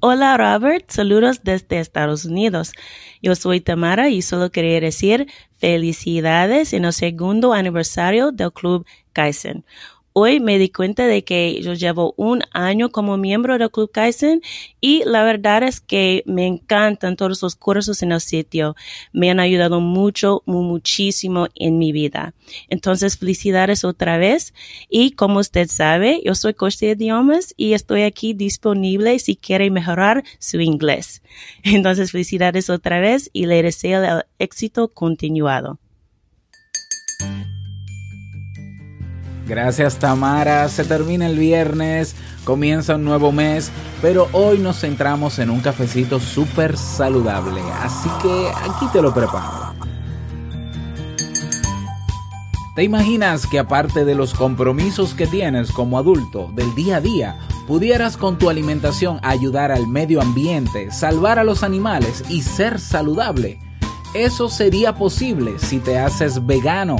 Hola Robert, saludos desde Estados Unidos. Yo soy Tamara y solo quería decir felicidades en el segundo aniversario del Club Kaizen hoy me di cuenta de que yo llevo un año como miembro del Club Kaizen y la verdad es que me encantan todos los cursos en el sitio. Me han ayudado mucho, muchísimo en mi vida. Entonces, felicidades otra vez. Y como usted sabe, yo soy coach de idiomas y estoy aquí disponible si quiere mejorar su inglés. Entonces, felicidades otra vez y le deseo el éxito continuado. Gracias Tamara, se termina el viernes, comienza un nuevo mes, pero hoy nos centramos en un cafecito súper saludable, así que aquí te lo preparo. ¿Te imaginas que aparte de los compromisos que tienes como adulto del día a día, pudieras con tu alimentación ayudar al medio ambiente, salvar a los animales y ser saludable? Eso sería posible si te haces vegano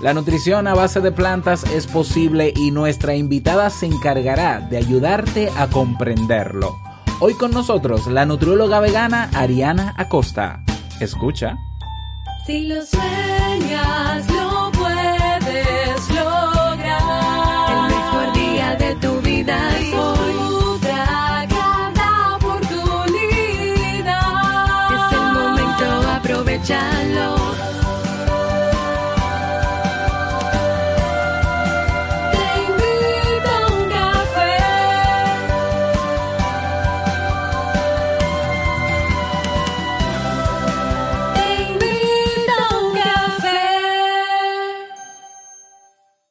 la nutrición a base de plantas es posible y nuestra invitada se encargará de ayudarte a comprenderlo. Hoy con nosotros la nutrióloga vegana Ariana Acosta. Escucha. Si lo sueñas, lo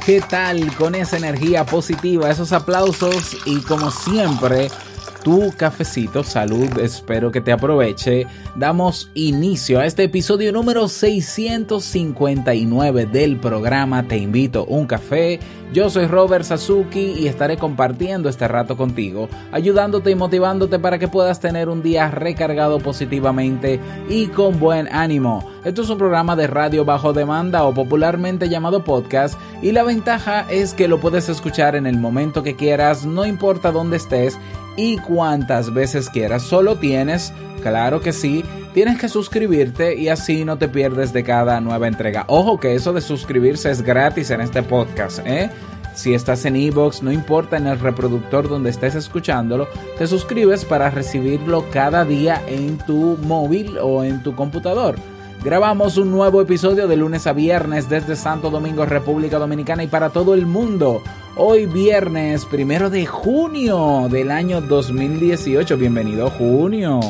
¿Qué tal? Con esa energía positiva, esos aplausos y como siempre, tu cafecito, salud, espero que te aproveche. Damos inicio a este episodio número 659 del programa Te invito un café yo soy Robert Sasuki y estaré compartiendo este rato contigo, ayudándote y motivándote para que puedas tener un día recargado positivamente y con buen ánimo. Esto es un programa de radio bajo demanda o popularmente llamado podcast y la ventaja es que lo puedes escuchar en el momento que quieras, no importa dónde estés y cuántas veces quieras. Solo tienes, claro que sí, tienes que suscribirte y así no te pierdes de cada nueva entrega. Ojo que eso de suscribirse es gratis en este podcast, ¿eh? Si estás en Evox, no importa en el reproductor donde estés escuchándolo, te suscribes para recibirlo cada día en tu móvil o en tu computador. Grabamos un nuevo episodio de lunes a viernes desde Santo Domingo, República Dominicana y para todo el mundo. Hoy viernes primero de junio del año 2018. Bienvenido junio.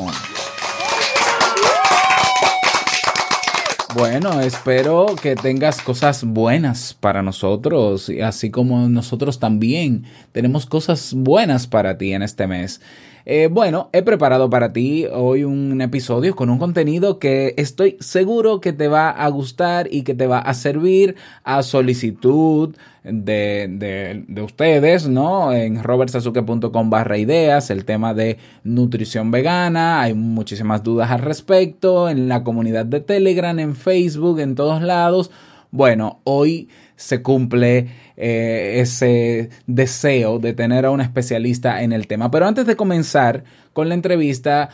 Bueno, espero que tengas cosas buenas para nosotros, así como nosotros también tenemos cosas buenas para ti en este mes. Eh, bueno, he preparado para ti hoy un episodio con un contenido que estoy seguro que te va a gustar y que te va a servir a solicitud de, de, ustedes, ¿no? En robertsazuke.com barra ideas, el tema de nutrición vegana, hay muchísimas dudas al respecto, en la comunidad de Telegram, en Facebook, en todos lados. Bueno, hoy se cumple eh, ese deseo de tener a un especialista en el tema. Pero antes de comenzar con la entrevista,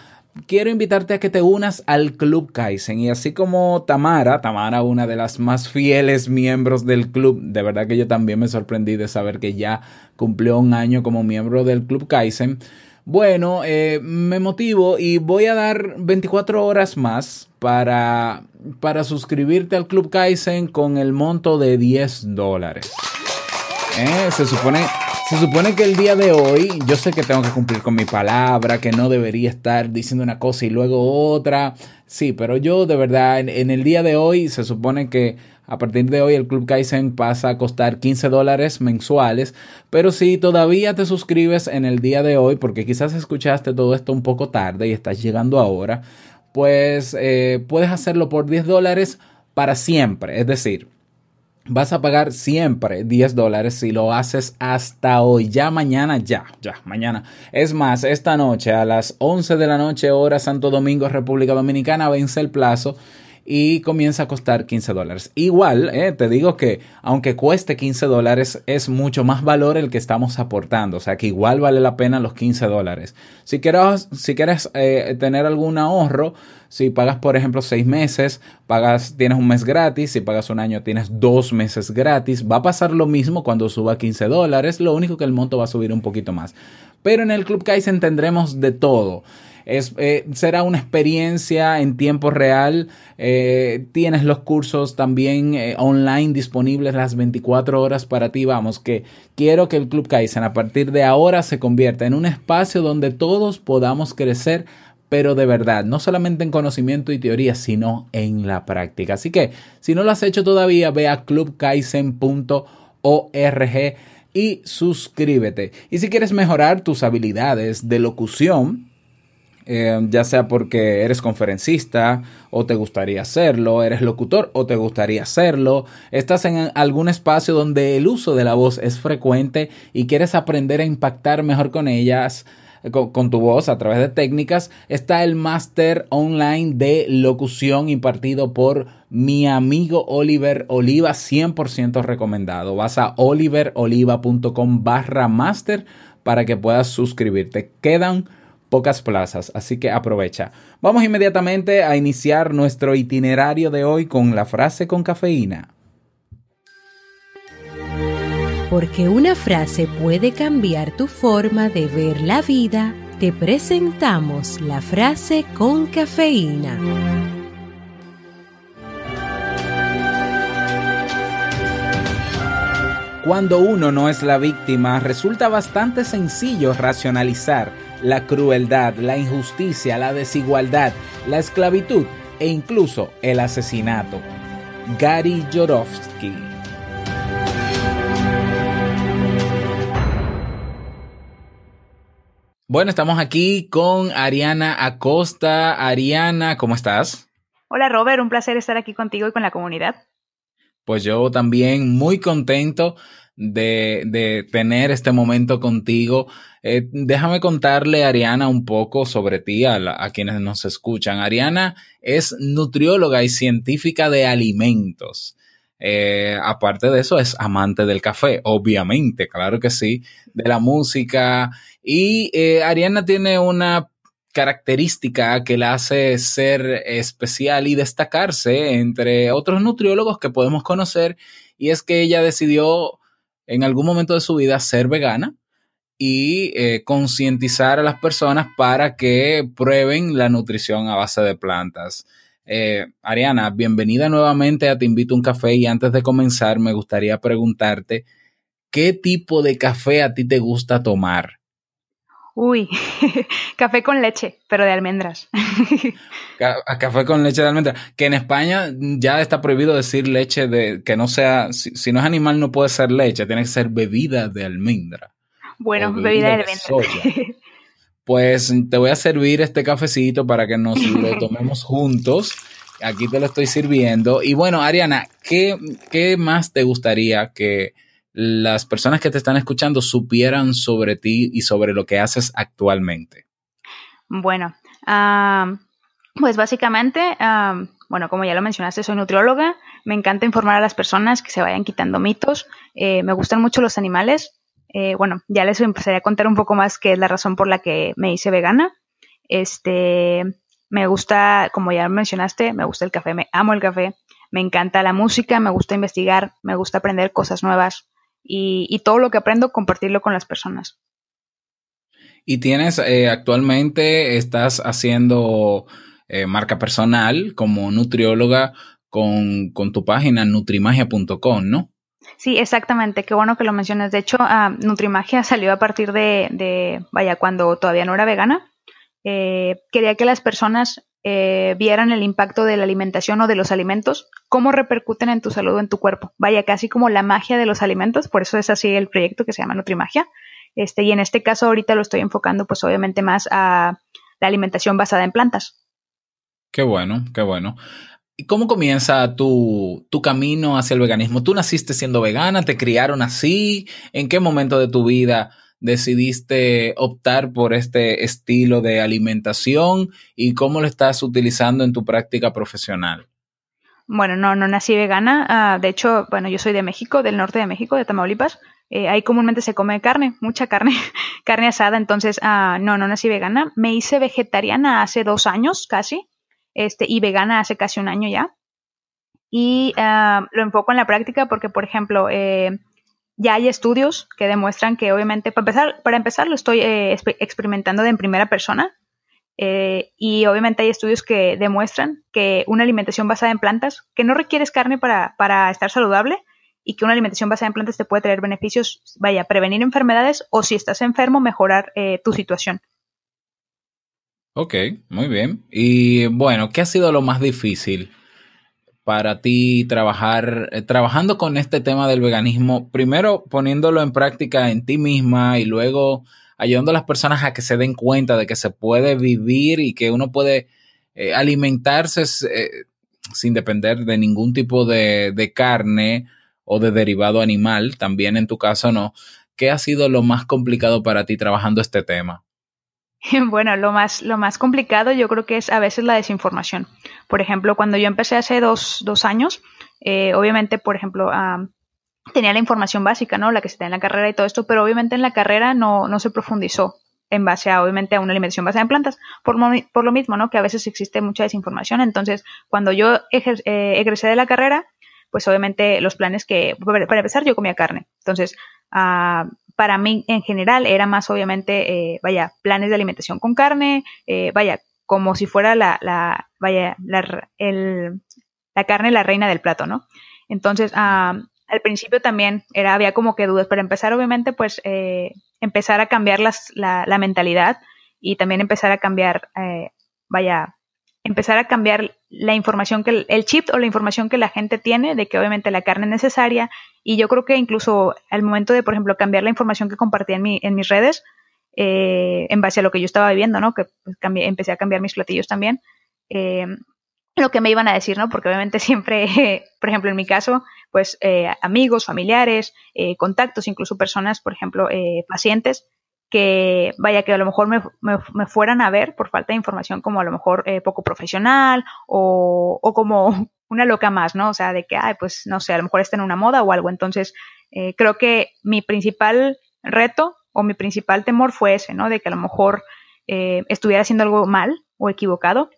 quiero invitarte a que te unas al Club Kaizen. Y así como Tamara, Tamara, una de las más fieles miembros del club, de verdad que yo también me sorprendí de saber que ya cumplió un año como miembro del Club Kaizen. Bueno, eh, me motivo y voy a dar 24 horas más para, para suscribirte al Club Kaizen con el monto de 10 dólares. Eh, se supone se supone que el día de hoy yo sé que tengo que cumplir con mi palabra, que no debería estar diciendo una cosa y luego otra. Sí, pero yo de verdad en, el día de hoy se supone que a partir de hoy el Club Kaizen pasa a costar 15 dólares mensuales. Pero si todavía te suscribes en el día de hoy, porque quizás escuchaste todo esto un poco tarde y estás llegando ahora, pues eh, puedes hacerlo por 10 dólares para siempre. Es decir, vas a pagar siempre 10 dólares si lo haces hasta hoy. Ya mañana, ya, ya, mañana. Es más, esta noche a las 11 de la noche, hora Santo Domingo, República Dominicana, vence el plazo y comienza a costar 15 dólares. Igual, eh, te digo que aunque cueste 15 dólares, es mucho más valor el que estamos aportando. O sea que igual vale la pena los 15 dólares. Si quieres, si quieres eh, tener algún ahorro, si pagas, por ejemplo, 6 meses, pagas, tienes un mes gratis. Si pagas un año, tienes dos meses gratis. Va a pasar lo mismo cuando suba 15 dólares. Lo único que el monto va a subir un poquito más. Pero en el Club Kaizen tendremos de todo. Eh, será una experiencia en tiempo real. Eh, tienes los cursos también eh, online disponibles las 24 horas para ti. Vamos, que quiero que el Club Kaizen a partir de ahora se convierta en un espacio donde todos podamos crecer pero de verdad, no solamente en conocimiento y teoría, sino en la práctica. Así que, si no lo has hecho todavía, ve a clubkaizen.org y suscríbete. Y si quieres mejorar tus habilidades de locución, eh, ya sea porque eres conferencista o te gustaría hacerlo, eres locutor o te gustaría hacerlo, estás en algún espacio donde el uso de la voz es frecuente y quieres aprender a impactar mejor con ellas, con, tu voz a través de técnicas, está el máster online de locución impartido por mi amigo Oliver Oliva, 100% recomendado. Vas a oliveroliva.com barra máster para que puedas suscribirte. Quedan pocas plazas, así que aprovecha. Vamos inmediatamente a iniciar nuestro itinerario de hoy con la frase con cafeína. Porque una frase puede cambiar tu forma de ver la vida, te presentamos la frase con cafeína. Cuando uno no es la víctima, resulta bastante sencillo racionalizar la crueldad, la injusticia, la desigualdad, la esclavitud e incluso el asesinato. Gary Jorovsky Bueno, estamos aquí con Ariana Acosta. Ariana, ¿cómo estás? Hola Robert, un placer estar aquí contigo y con la comunidad. Pues yo también muy contento de, de tener este momento contigo. Eh, déjame contarle, Ariana, un poco sobre ti a, quienes nos escuchan. Ariana es nutrióloga y científica de alimentos. Eh, aparte de eso, es amante del café, obviamente, claro que sí, de la música. Y eh, Ariana tiene una característica que la hace ser especial y destacarse entre otros nutriólogos que podemos conocer, y es que ella decidió en algún momento de su vida ser vegana y eh, concientizar a las personas para que prueben la nutrición a base de plantas. Eh, Ariana, bienvenida nuevamente a Te invito a un café y antes de comenzar me gustaría preguntarte, ¿qué tipo de café a ti te gusta tomar? Uy, café con leche, pero de almendras. café con leche de almendras. Que en España ya está prohibido decir leche de que no sea, si, no es animal no puede ser leche, tiene que ser bebida de almendra. Bueno, bebida, de almendra. Pues te voy a servir este cafecito para que nos lo tomemos juntos. Aquí te lo estoy sirviendo. Y bueno, Ariana, ¿qué, qué más te gustaría que las personas que te están escuchando supieran sobre ti y sobre lo que haces actualmente? Bueno, pues básicamente, bueno, como ya lo mencionaste, soy nutrióloga. Me encanta informar a las personas que se vayan quitando mitos. Eh, me gustan mucho los animales. Eh, bueno, ya les empezaría a contar un poco más qué es la razón por la que me hice vegana. Este, me gusta, como ya mencionaste, me gusta el café, me amo el café, me encanta la música, me gusta investigar, me gusta aprender cosas nuevas y, todo lo que aprendo compartirlo con las personas. Y tienes, eh, actualmente estás haciendo eh, marca personal como nutrióloga con, con tu página nutrimagia.com, ¿no? Sí, exactamente. Qué bueno que lo mencionas. De hecho, uh, Nutrimagia salió a partir de, de, vaya, cuando todavía no era vegana. Eh, quería que las personas eh, vieran el impacto de la alimentación o de los alimentos, cómo repercuten en tu salud o en tu cuerpo. Vaya, casi como la magia de los alimentos, por eso es así el proyecto que se llama Nutrimagia. Este, y en este caso ahorita lo estoy enfocando pues obviamente más a la alimentación basada en plantas. Qué bueno, qué bueno. ¿Y cómo comienza tu, tu, camino hacia el veganismo? ¿Tú naciste siendo vegana? ¿Te criaron así? ¿En qué momento de tu vida decidiste optar por este estilo de alimentación y cómo lo estás utilizando en tu práctica profesional? Bueno, no, no nací vegana. Ah, de hecho, bueno, yo soy de México, del norte de México, de Tamaulipas. Eh, ahí comúnmente se come carne, mucha carne, carne asada. Entonces, ah, no, no nací vegana. Me hice vegetariana hace dos años casi, este, y vegana hace casi un año ya. Y ah, lo enfoco en la práctica porque, por ejemplo, eh, ya hay estudios que demuestran que, obviamente, para empezar, para empezar lo estoy eh, experimentando de en primera persona. Eh, y obviamente hay estudios que demuestran que una alimentación basada en plantas, que no requieres carne para, estar saludable y que una alimentación basada en plantas te puede traer beneficios, vaya, prevenir enfermedades o si estás enfermo, mejorar eh, tu situación. Ok, muy bien. Y bueno, ¿qué ha sido lo más difícil para ti trabajar, eh, trabajando con este tema del veganismo? Primero poniéndolo en práctica en ti misma y luego ayudando a las personas a que se den cuenta de que se puede vivir y que uno puede eh, alimentarse eh, sin depender de ningún tipo de, de, carne o de derivado animal, también en tu caso no. ¿Qué ha sido lo más complicado para ti trabajando este tema? Bueno, lo más, lo más complicado yo creo que es a veces la desinformación. Por ejemplo, cuando yo empecé hace dos, dos años, eh, obviamente, por ejemplo, tenía la información básica, ¿no? La que se da en la carrera y todo esto, pero obviamente en la carrera no, no se profundizó en base a, obviamente, a una alimentación basada en plantas, por, por lo mismo, ¿no? Que a veces existe mucha desinformación. Entonces, cuando yo eh, egresé de la carrera, pues obviamente los planes que, para empezar, yo comía carne. Entonces, uh, para mí en general era más, obviamente, eh, vaya, planes de alimentación con carne, eh, vaya, como si fuera la, la vaya, la, el, la carne la reina del plato, ¿no? Entonces, uh, al principio también era, había como que dudas, pero empezar obviamente pues eh, empezar a cambiar la, la, mentalidad y también empezar a cambiar, eh, vaya, empezar a cambiar la información que el, chip o la información que la gente tiene de que obviamente la carne es necesaria y yo creo que incluso al momento de, por ejemplo, cambiar la información que compartía en, mi, en mis redes, eh, en base a lo que yo estaba viviendo, ¿no? Que pues, cambié, empecé a cambiar mis platillos también. Eh, lo que me iban a decir, ¿no? Porque obviamente siempre, por ejemplo, en mi caso, pues eh, amigos, familiares, eh, contactos, incluso personas, por ejemplo, eh, pacientes, que vaya que a lo mejor me, me, fueran a ver por falta de información como a lo mejor eh, poco profesional o, o, como una loca más, ¿no? O sea, de que, ay, pues no sé, a lo mejor está en una moda o algo. Entonces, eh, creo que mi principal reto o mi principal temor fue ese, ¿no? De que a lo mejor eh, estuviera haciendo algo mal o equivocado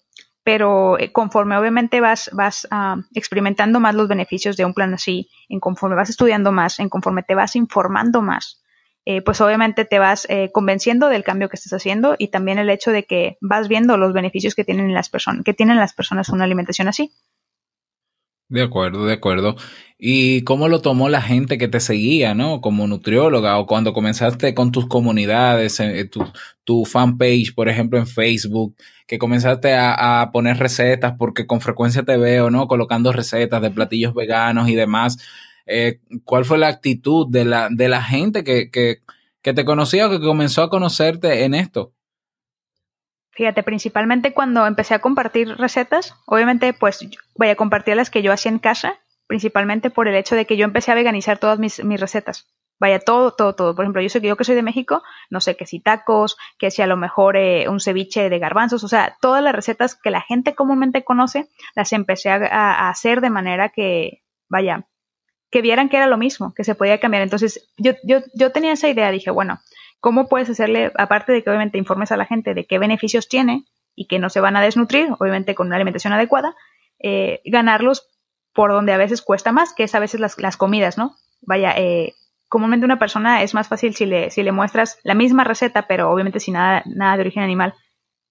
pero eh, conforme obviamente vas, vas uh, experimentando más los beneficios de un plan así, en conforme vas estudiando más, en conforme te vas informando más, eh, pues obviamente te vas eh, convenciendo del cambio que estás haciendo y también el hecho de que vas viendo los beneficios que tienen las personas, que tienen las personas una alimentación así. De acuerdo, de acuerdo. ¿Y cómo lo tomó la gente que te seguía, no? Como nutrióloga o cuando comenzaste con tus comunidades, eh, tu, tu fanpage, por ejemplo, en Facebook, que comenzaste a, a, poner recetas, porque con frecuencia te veo, ¿no? Colocando recetas de platillos veganos y demás. Eh, ¿Cuál fue la actitud de la, de la gente que, que, que te conocía o que comenzó a conocerte en esto? Fíjate, principalmente cuando empecé a compartir recetas, obviamente pues voy a compartir las que yo hacía en casa, principalmente por el hecho de que yo empecé a veganizar todas mis, recetas. Vaya, todo, todo, todo. Por ejemplo, yo, soy, yo que soy de México, no sé, que si tacos, que si a lo mejor eh, un ceviche de garbanzos, o sea, todas las recetas que la gente comúnmente conoce, las empecé a, a hacer de manera que, vaya, que vieran que era lo mismo, que se podía cambiar. Entonces, yo, yo, yo tenía esa idea, dije, bueno, ¿Cómo puedes hacerle, aparte de que obviamente informes a la gente de qué beneficios tiene y que no se van a desnutrir, obviamente con una alimentación adecuada, eh, ganarlos por donde a veces cuesta más, que es a veces las, las comidas, ¿no? Vaya, eh, comúnmente una persona es más fácil si le, si le muestras la misma receta, pero obviamente sin nada, nada de origen animal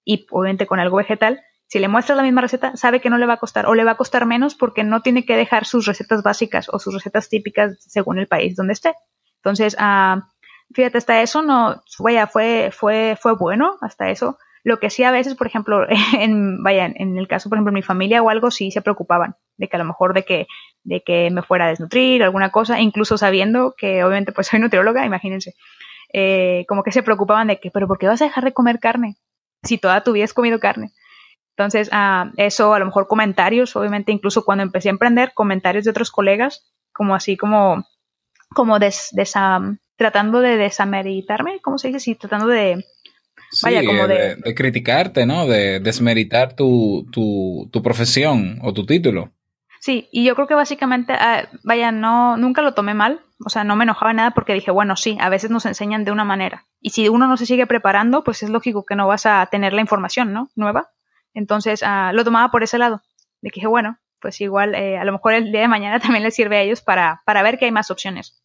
y obviamente con algo vegetal, si le muestras la misma receta, sabe que no le va a costar o le va a costar menos porque no tiene que dejar sus recetas básicas o sus recetas típicas según el país donde esté. Entonces, ah, fíjate, hasta eso no, vaya, fue, fue, fue bueno, hasta eso. Lo que sí a veces, por ejemplo, en, vaya, en el caso, por ejemplo, de mi familia o algo, sí se preocupaban de que a lo mejor de que, de que me fuera a desnutrir, alguna cosa, incluso sabiendo que obviamente pues soy nutrióloga, imagínense, eh, como que se preocupaban de que, pero ¿por qué vas a dejar de comer carne? Si toda tu vida has comido carne. Entonces, ah, eso a lo mejor comentarios, obviamente incluso cuando empecé a emprender, comentarios de otros colegas, como así como, como des, desa- tratando de desameritarme, ¿cómo se dice? Sí, tratando de, Sí, Vaya, como de- de, de criticarte, ¿no? De desmeritar tu, tu, tu profesión o tu título. Sí, y yo creo que básicamente, ah, vaya, no, nunca lo tomé mal, o sea, no me enojaba nada porque dije, bueno, sí, a veces nos enseñan de una manera. Y si uno no se sigue preparando, pues es lógico que no vas a tener la información, ¿no? Nueva. Entonces, ah, lo tomaba por ese lado. De que dije, bueno, pues igual, eh, a lo mejor el día de mañana también les sirve a ellos para, para ver que hay más opciones.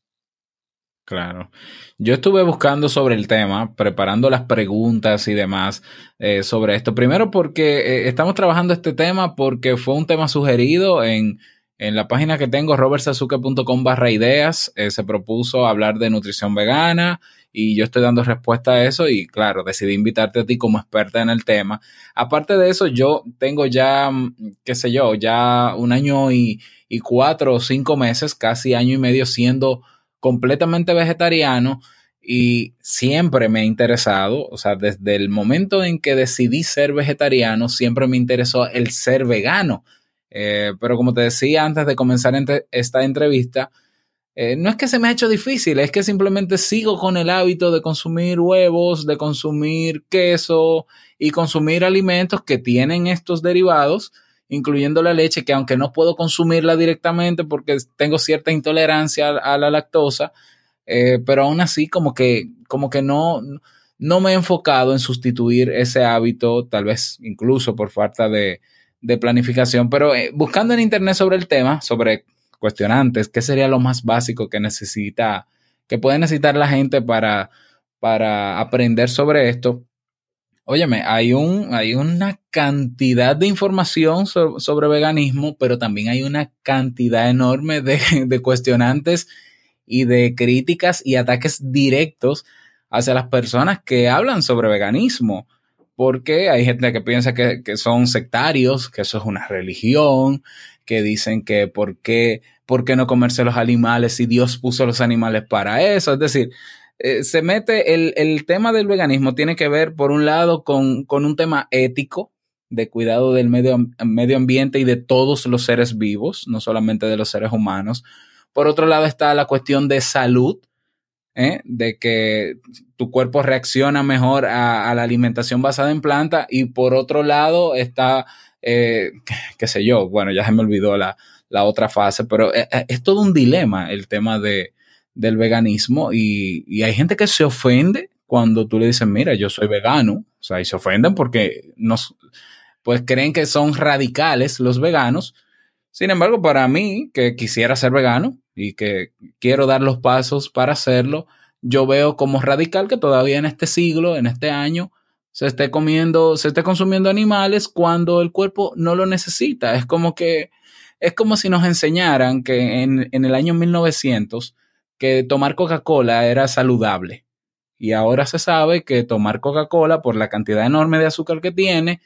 Claro. Yo estuve buscando sobre el tema, preparando las preguntas y demás eh, sobre esto. Primero porque eh, estamos trabajando este tema porque fue un tema sugerido en, en la página que tengo, robertsazuke.com barra ideas. Eh, se propuso hablar de nutrición vegana y yo estoy dando respuesta a eso y claro, decidí invitarte a ti como experta en el tema. Aparte de eso, yo tengo ya, mm, qué sé yo, ya un año y, y cuatro o cinco meses, casi año y medio siendo completamente vegetariano y siempre me ha interesado, o sea, desde el momento en que decidí ser vegetariano, siempre me interesó el ser vegano. Eh, pero como te decía antes de comenzar esta entrevista, eh, no es que se me ha hecho difícil, es que simplemente sigo con el hábito de consumir huevos, de consumir queso y consumir alimentos que tienen estos derivados, incluyendo la leche, que aunque no puedo consumirla directamente porque tengo cierta intolerancia a, la lactosa, eh, pero aún así como que, como que no, no me he enfocado en sustituir ese hábito, tal vez incluso por falta de, de planificación, pero eh, buscando en internet sobre el tema, sobre cuestionantes, qué sería lo más básico que necesita, que puede necesitar la gente para, para aprender sobre esto. Óyeme, hay, un, hay una cantidad de información so- sobre veganismo, pero también hay una cantidad enorme de, de cuestionantes y de críticas y ataques directos hacia las personas que hablan sobre veganismo, porque hay gente que piensa que, que son sectarios, que eso es una religión, que dicen que por qué, por qué no comerse los animales si Dios puso los animales para eso. Es decir, eh, se mete el, el tema del veganismo tiene que ver, por un lado, con, con un tema ético de cuidado del medio, medio ambiente y de todos los seres vivos, no solamente de los seres humanos. Por otro lado está la cuestión de salud, ¿eh? de que tu cuerpo reacciona mejor a, la alimentación basada en planta. Y por otro lado está, eh, qué sé yo, bueno, ya se me olvidó la, la otra fase, pero es, todo un dilema el tema de, del veganismo y, hay gente que se ofende cuando tú le dices, mira, yo soy vegano, o sea, y se ofenden porque nos, pues creen que son radicales los veganos. Sin embargo, para mí, que quisiera ser vegano y que quiero dar los pasos para hacerlo, yo veo como radical que todavía en este siglo, en este año, se esté comiendo, se esté consumiendo animales cuando el cuerpo no lo necesita. Es como que, es como si nos enseñaran que en, en el año 1900 que tomar Coca-Cola era saludable. Y ahora se sabe que tomar Coca-Cola, por la cantidad enorme de azúcar que tiene,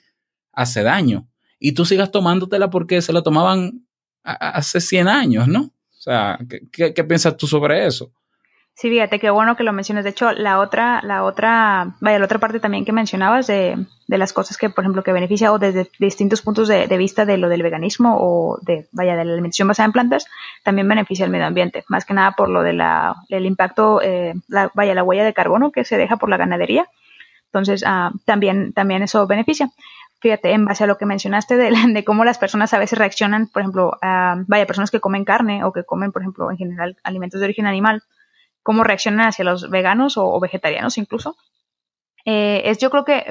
hace daño. Y tú sigas tomándotela porque se la tomaban hace 100 años, ¿no? O sea, ¿qué, qué, qué piensas tú sobre eso? Sí, fíjate, qué bueno que lo menciones. De hecho, la otra, la otra, vaya, la otra parte también que mencionabas de, las cosas que, por ejemplo, que beneficia o desde distintos puntos de, vista de lo del veganismo o de, vaya, de la alimentación basada en plantas, también beneficia al medio ambiente. Más que nada por lo de la, el impacto, eh, la, vaya, la huella de carbono que se deja por la ganadería. Entonces, uh, también, también eso beneficia. Fíjate, en base a lo que mencionaste de, cómo las personas a veces reaccionan, por ejemplo, uh, vaya, personas que comen carne o que comen, por ejemplo, en general alimentos de origen animal, cómo reaccionan hacia los veganos o, o vegetarianos incluso. Eh, es yo creo que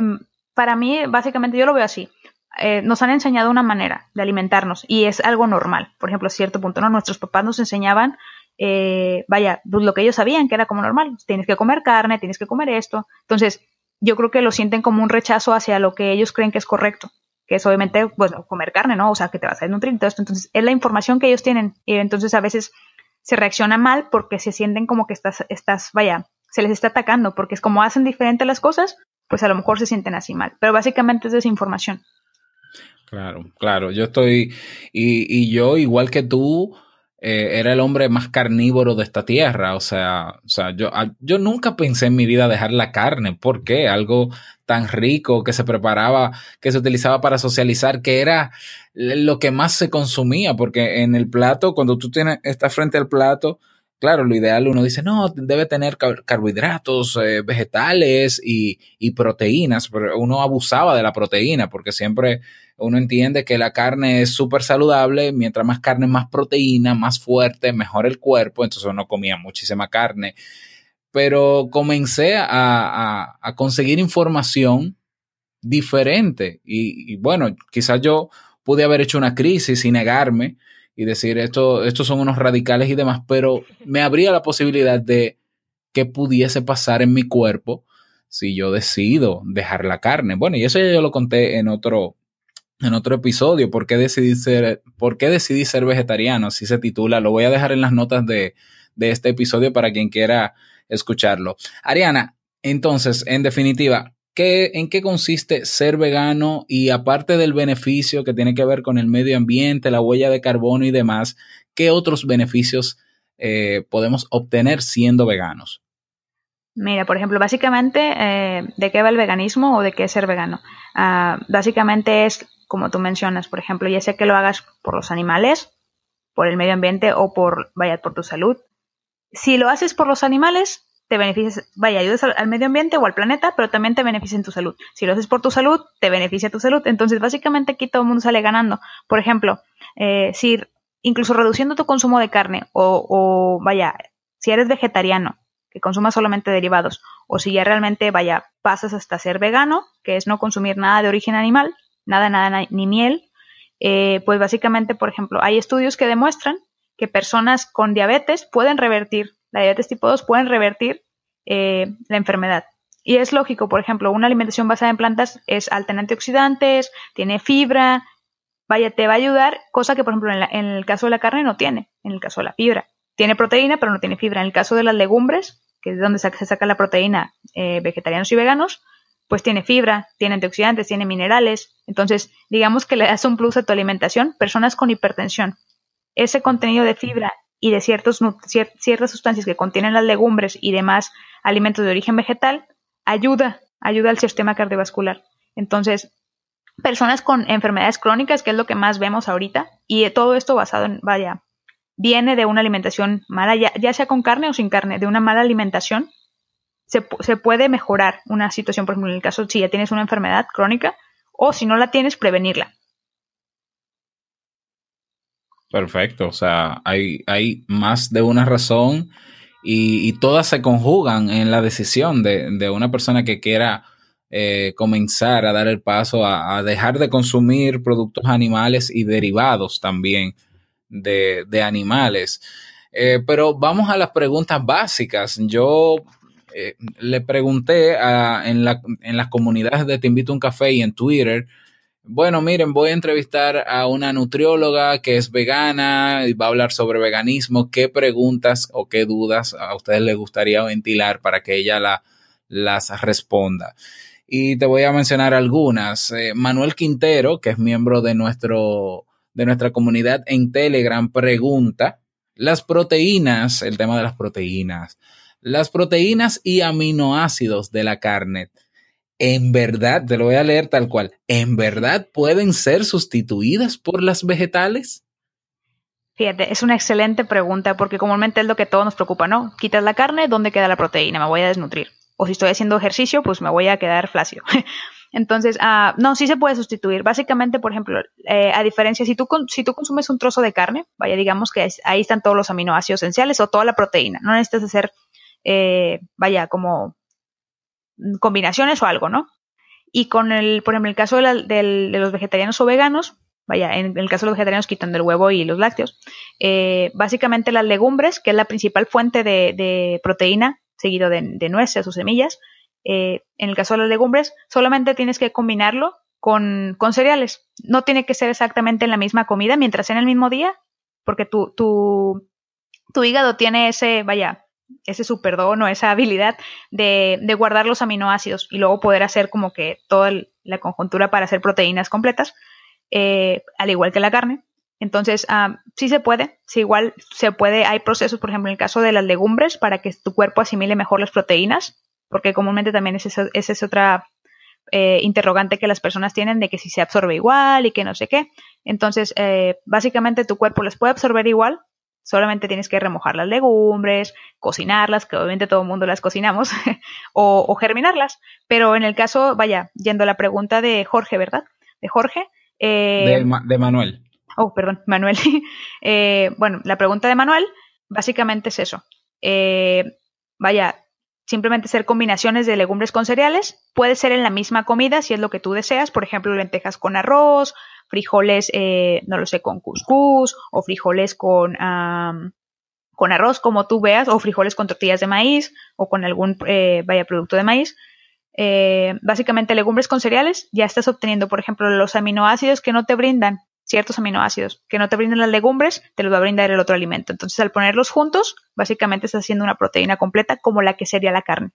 para mí, básicamente, yo lo veo así. Eh, nos han enseñado una manera de alimentarnos y es algo normal. Por ejemplo, a cierto punto, ¿no? Nuestros papás nos enseñaban, eh, vaya, pues lo que ellos sabían que era como normal. Tienes que comer carne, tienes que comer esto. Entonces, yo creo que lo sienten como un rechazo hacia lo que ellos creen que es correcto. Que es obviamente, pues, comer carne, ¿no? O sea, que te vas a desnutrir y todo esto. Entonces, es la información que ellos tienen. Y entonces, a veces se reacciona mal porque se sienten como que estás, estás, vaya, se les está atacando, porque es como hacen diferente las cosas, pues a lo mejor se sienten así mal. Pero básicamente es desinformación. Claro, claro, yo estoy, y, y yo, igual que tú, eh, era el hombre más carnívoro de esta tierra. O sea, o sea yo, yo nunca pensé en mi vida dejar la carne. ¿Por qué? Algo tan rico que se preparaba, que se utilizaba para socializar, que era lo que más se consumía, porque en el plato, cuando tú tienes, estás frente al plato, claro, lo ideal uno dice, no, debe tener carbohidratos, eh, vegetales y, y, proteínas, pero uno abusaba de la proteína porque siempre uno entiende que la carne es súper saludable, mientras más carne, más proteína, más fuerte, mejor el cuerpo, entonces uno comía muchísima carne. Pero comencé a, a, conseguir información diferente y, bueno, quizás yo pude haber hecho una crisis y negarme, y decir esto, estos son unos radicales y demás, pero me abría la posibilidad de que pudiese pasar en mi cuerpo si yo decido dejar la carne. Bueno, y eso ya yo lo conté en otro, en otro episodio, ¿por qué decidí ser, por qué decidí ser vegetariano? Así se titula, lo voy a dejar en las notas de, de este episodio para quien quiera escucharlo. Ariana, entonces, en definitiva, ¿en qué consiste ser vegano? Y aparte del beneficio que tiene que ver con el medio ambiente, la huella de carbono y demás, ¿qué otros beneficios eh, podemos obtener siendo veganos? Mira, por ejemplo, básicamente, eh, ¿de qué va el veganismo o de qué es ser vegano? Ah, básicamente es, como tú mencionas, por ejemplo, ya sé que lo hagas por los animales, por el medio ambiente o por, vaya, por tu salud. Si lo haces por los animales, te beneficias, vaya, ayudas al, medio ambiente o al planeta, pero también te beneficia en tu salud. Si lo haces por tu salud, te beneficia tu salud. Entonces, básicamente aquí todo el mundo sale ganando. Por ejemplo, eh, si incluso reduciendo tu consumo de carne o, o, vaya, si eres vegetariano, que consumas solamente derivados, o si ya realmente, vaya, pasas hasta ser vegano, que es no consumir nada de origen animal, nada, nada, ni miel, eh, pues básicamente, por ejemplo, hay estudios que demuestran que personas con diabetes pueden revertir la diabetes tipo 2 pueden revertir eh, la enfermedad. Y es lógico, por ejemplo, una alimentación basada en plantas es alta en antioxidantes, tiene fibra, vaya, te va a ayudar, cosa que, por ejemplo, en, el caso de la carne no tiene, en el caso de la fibra. Tiene proteína, pero no tiene fibra. En el caso de las legumbres, que es donde se saca la proteína eh, vegetarianos y veganos, pues tiene fibra, tiene antioxidantes, tiene minerales. Entonces, digamos que le das un plus a tu alimentación. Personas con hipertensión, ese contenido de fibra y de ciertos, ciertas sustancias que contienen las legumbres y demás alimentos de origen vegetal, ayuda, ayuda al sistema cardiovascular. Entonces, personas con enfermedades crónicas, que es lo que más vemos ahorita, y todo esto basado en, vaya, viene de una alimentación mala, ya, sea con carne o sin carne, de una mala alimentación, se, se, puede mejorar una situación, por ejemplo, en el caso si ya tienes una enfermedad crónica, o si no la tienes, prevenirla. Perfecto, o sea, hay, hay más de una razón y, todas se conjugan en la decisión de, una persona que quiera eh, comenzar a dar el paso a, dejar de consumir productos animales y derivados también de, animales. Eh, pero vamos a las preguntas básicas. Yo eh, le pregunté en, la, las comunidades de Te Invito a un Café y en Twitter bueno, miren, voy a entrevistar a una nutrióloga que es vegana y va a hablar sobre veganismo. ¿Qué preguntas o qué dudas a ustedes les gustaría ventilar para que ella la, las responda? Y te voy a mencionar algunas. Eh, Manuel Quintero, que es miembro de, nuestro, de nuestra comunidad en Telegram, pregunta, las proteínas, el tema de las proteínas, las proteínas y aminoácidos de la carne en verdad, te lo voy a leer tal cual, ¿en verdad pueden ser sustituidas por las vegetales? Fíjate, es una excelente pregunta porque comúnmente es lo que todo nos preocupa, ¿no? Quitas la carne, ¿dónde queda la proteína? Me voy a desnutrir. O si estoy haciendo ejercicio, pues me voy a quedar flácido. Entonces, uh, no, sí se puede sustituir. Básicamente, por ejemplo, eh, a diferencia, si tú consumes un trozo de carne, vaya, digamos que ahí están todos los aminoácidos esenciales o toda la proteína. No necesitas hacer, eh, vaya, como combinaciones o algo, ¿no? Y con el, por ejemplo, el caso de, los vegetarianos o veganos, vaya, en el caso de los vegetarianos quitan el huevo y los lácteos, eh, básicamente las legumbres, que es la principal fuente de, proteína, seguido de, nueces o semillas, eh, en el caso de las legumbres, solamente tienes que combinarlo con, con, cereales. No tiene que ser exactamente en la misma comida mientras en el mismo día, porque tu, tu, tu hígado tiene ese, vaya, ese superdón o esa habilidad de, de, guardar los aminoácidos y luego poder hacer como que toda la conjuntura para hacer proteínas completas, eh, al igual que la carne. Entonces, ah, sí se puede, sí igual se puede, hay procesos, por ejemplo, en el caso de las legumbres, para que tu cuerpo asimile mejor las proteínas, porque comúnmente también esa es, esa es otra eh, interrogante que las personas tienen de que si se absorbe igual y que no sé qué. Entonces, eh, básicamente tu cuerpo las puede absorber igual, solamente tienes que remojar las legumbres, cocinarlas, que obviamente todo el mundo las cocinamos, o, germinarlas. Pero en el caso, vaya, yendo a la pregunta de Jorge, ¿verdad? De Jorge. Eh, de, Manuel. Oh, perdón, Manuel. Eh, bueno, la pregunta de Manuel básicamente es eso. Eh, vaya, simplemente ser combinaciones de legumbres con cereales. Puede ser en la misma comida si es lo que tú deseas, por ejemplo, lentejas con arroz, frijoles, eh, no lo sé, con cuscús o frijoles con, con arroz, como tú veas, o frijoles con tortillas de maíz o con algún, eh, vaya, producto de maíz. Eh, básicamente legumbres con cereales, ya estás obteniendo, por ejemplo, los aminoácidos que no te brindan ciertos aminoácidos que no te brindan las legumbres, te los va a brindar el otro alimento. Entonces, al ponerlos juntos, básicamente estás haciendo una proteína completa como la que sería la carne.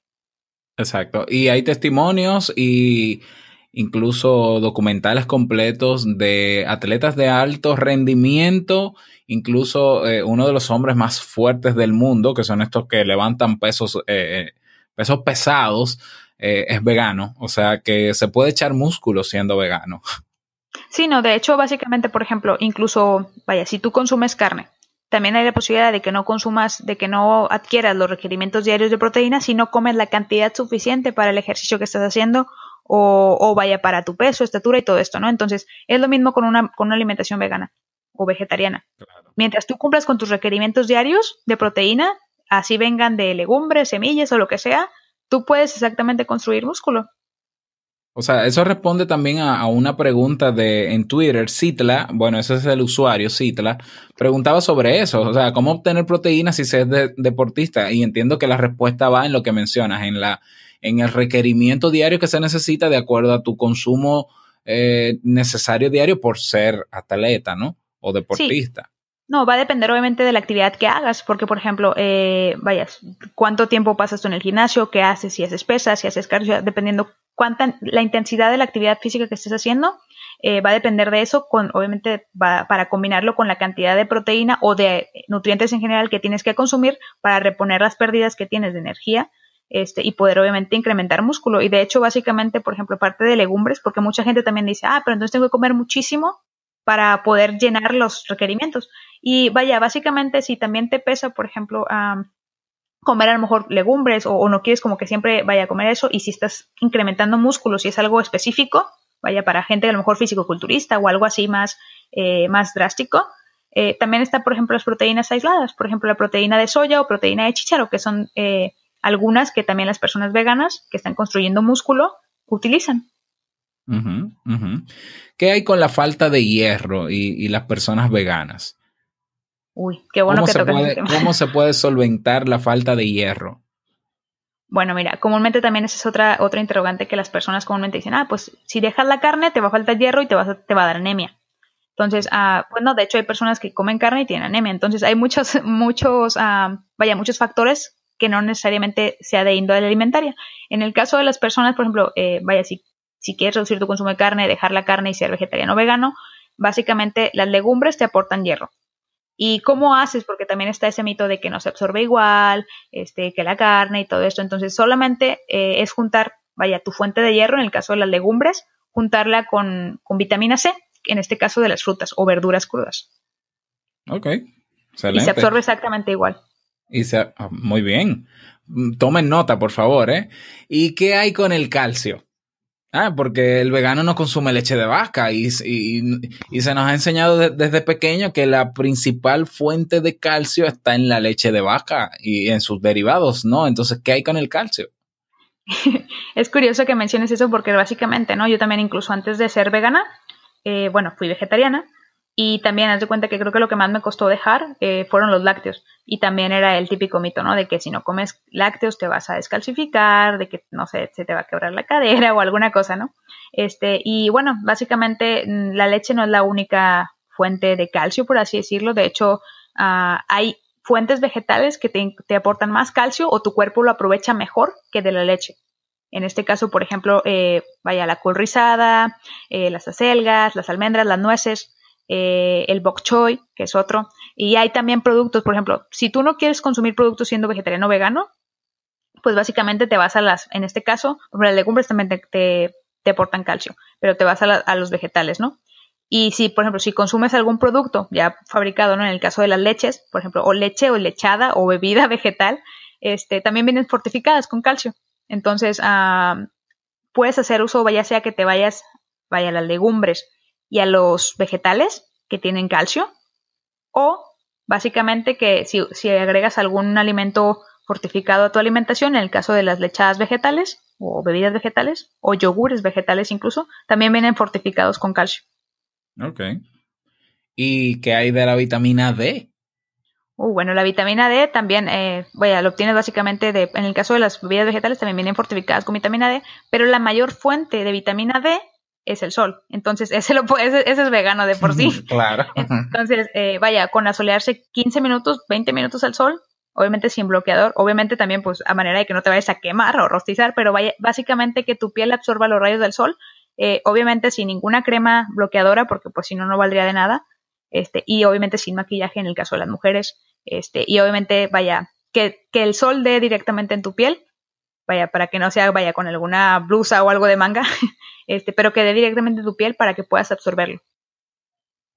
Exacto. Y hay testimonios y incluso documentales completos de atletas de alto rendimiento, incluso eh, uno de los hombres más fuertes del mundo, que son estos que levantan pesos, eh, pesos pesados, eh, es vegano. O sea que se puede echar músculo siendo vegano. Sí, no, de hecho, básicamente, por ejemplo, incluso, vaya, si tú consumes carne, también hay la posibilidad de que no consumas, de que no adquieras los requerimientos diarios de proteína si no comes la cantidad suficiente para el ejercicio que estás haciendo o, vaya para tu peso, estatura y todo esto, ¿no? Entonces, es lo mismo con una, con una alimentación vegana o vegetariana. Mientras tú cumplas con tus requerimientos diarios de proteína, así vengan de legumbres, semillas o lo que sea, tú puedes exactamente construir músculo. O sea, eso responde también a, una pregunta de en Twitter, Citla, bueno, ese es el usuario, Citla, preguntaba sobre eso, o sea, cómo obtener proteínas si se es deportista. Y entiendo que la respuesta va en lo que mencionas, en la, en el requerimiento diario que se necesita de acuerdo a tu consumo eh, necesario diario por ser atleta, ¿no? O deportista. No, va a depender obviamente de la actividad que hagas, porque por ejemplo, eh, vayas, cuánto tiempo pasas tú en el gimnasio, qué haces, si haces pesas, si haces cardio, dependiendo cuánta la intensidad de la actividad física que estés haciendo, eh, va a depender de eso, con, obviamente va, para combinarlo con la cantidad de proteína o de nutrientes en general que tienes que consumir para reponer las pérdidas que tienes de energía. Este, y poder obviamente incrementar músculo. Y de hecho, básicamente, por ejemplo, parte de legumbres, porque mucha gente también dice, ah, pero entonces tengo que comer muchísimo para poder llenar los requerimientos. Y vaya, básicamente si también te pesa, por ejemplo, comer a lo mejor legumbres o, no quieres como que siempre vaya a comer eso y si estás incrementando músculos y es algo específico, vaya para gente a lo mejor físico-culturista o algo así más, eh, más drástico, eh, también está, por ejemplo, las proteínas aisladas, por ejemplo, la proteína de soya o proteína de chícharo, que son eh, algunas que también las personas veganas que están construyendo músculo utilizan. ¿Qué hay con la falta de hierro y, las personas veganas? Uy, qué bueno ¿Cómo que se puede, ¿Cómo se puede solventar la falta de hierro? Bueno, mira, comúnmente también esa es otra, otra interrogante que las personas comúnmente dicen, ah, pues si dejas la carne te va a faltar hierro y te, vas te va a dar anemia. Entonces, ah, bueno, de hecho hay personas que comen carne y tienen anemia. Entonces hay muchos, muchos, ah, vaya, muchos factores que no necesariamente sea de índole alimentaria. En el caso de las personas, por ejemplo, eh, vaya, si, si quieres reducir tu consumo de carne, dejar la carne y ser vegetariano o vegano, básicamente las legumbres te aportan hierro. ¿Y cómo haces? Porque también está ese mito de que no se absorbe igual, este, que la carne y todo esto. Entonces, solamente eh, es juntar, vaya, tu fuente de hierro, en el caso de las legumbres, juntarla con, con vitamina C, en este caso de las frutas o verduras crudas. Ok. Excelente. Y se absorbe exactamente igual. Y se, ah, muy bien. Tomen nota, por favor, ¿eh? ¿Y qué hay con el calcio? Ah, porque el vegano no consume leche de vaca y, y, se nos ha enseñado desde pequeño que la principal fuente de calcio está en la leche de vaca y en sus derivados, ¿no? Entonces, ¿qué hay con el calcio? es curioso que menciones eso porque básicamente, ¿no? Yo también incluso antes de ser vegana, eh, bueno, fui vegetariana y también haz de cuenta que creo que lo que más me costó dejar eh, fueron los lácteos. Y también era el típico mito, ¿no? De que si no comes lácteos te vas a descalcificar, de que, no sé, se te va a quebrar la cadera o alguna cosa, ¿no? Este, y bueno, básicamente mm, la leche no es la única fuente de calcio, por así decirlo. De hecho, ah, hay fuentes vegetales que te, aportan más calcio o tu cuerpo lo aprovecha mejor que de la leche. En este caso, por ejemplo, eh, vaya la col rizada, eh, las acelgas, las almendras, las nueces, eh, el bok choy, que es otro. Y hay también productos, por ejemplo, si tú no quieres consumir productos siendo vegetariano o vegano, pues básicamente te vas a las, en este caso, las legumbres también te, te, calcio, pero te vas a, los vegetales, ¿no? Y si, por ejemplo, si consumes algún producto ya fabricado, ¿no? En el caso de las leches, por ejemplo, o leche o lechada o bebida vegetal, este, también vienen fortificadas con calcio. Entonces, uh, puedes hacer uso, vaya sea que te vayas, vaya las legumbres y a los vegetales que tienen calcio, o básicamente que si, si agregas algún alimento fortificado a tu alimentación, en el caso de las lechadas vegetales o bebidas vegetales o yogures vegetales incluso, también vienen fortificados con calcio. Ok. ¿Y qué hay de la vitamina D? Uh, bueno, la vitamina D también, eh, vaya, lo obtienes básicamente de, en el caso de las bebidas vegetales también vienen fortificadas con vitamina D, pero la mayor fuente de vitamina D es el sol. Entonces, ese, lo, ese, ese es vegano de por sí. claro. Entonces, eh, vaya, con asolearse 15 minutos, 20 minutos al sol, obviamente sin bloqueador, obviamente también pues a manera de que no te vayas a quemar o rostizar, pero vaya, básicamente que tu piel absorba los rayos del sol, eh, obviamente sin ninguna crema bloqueadora, porque pues si no, no valdría de nada, este, y obviamente sin maquillaje en el caso de las mujeres, este, y obviamente vaya, que, que el sol dé directamente en tu piel, vaya, para que no sea, vaya, con alguna blusa o algo de manga, este, pero que dé directamente en tu piel para que puedas absorberlo.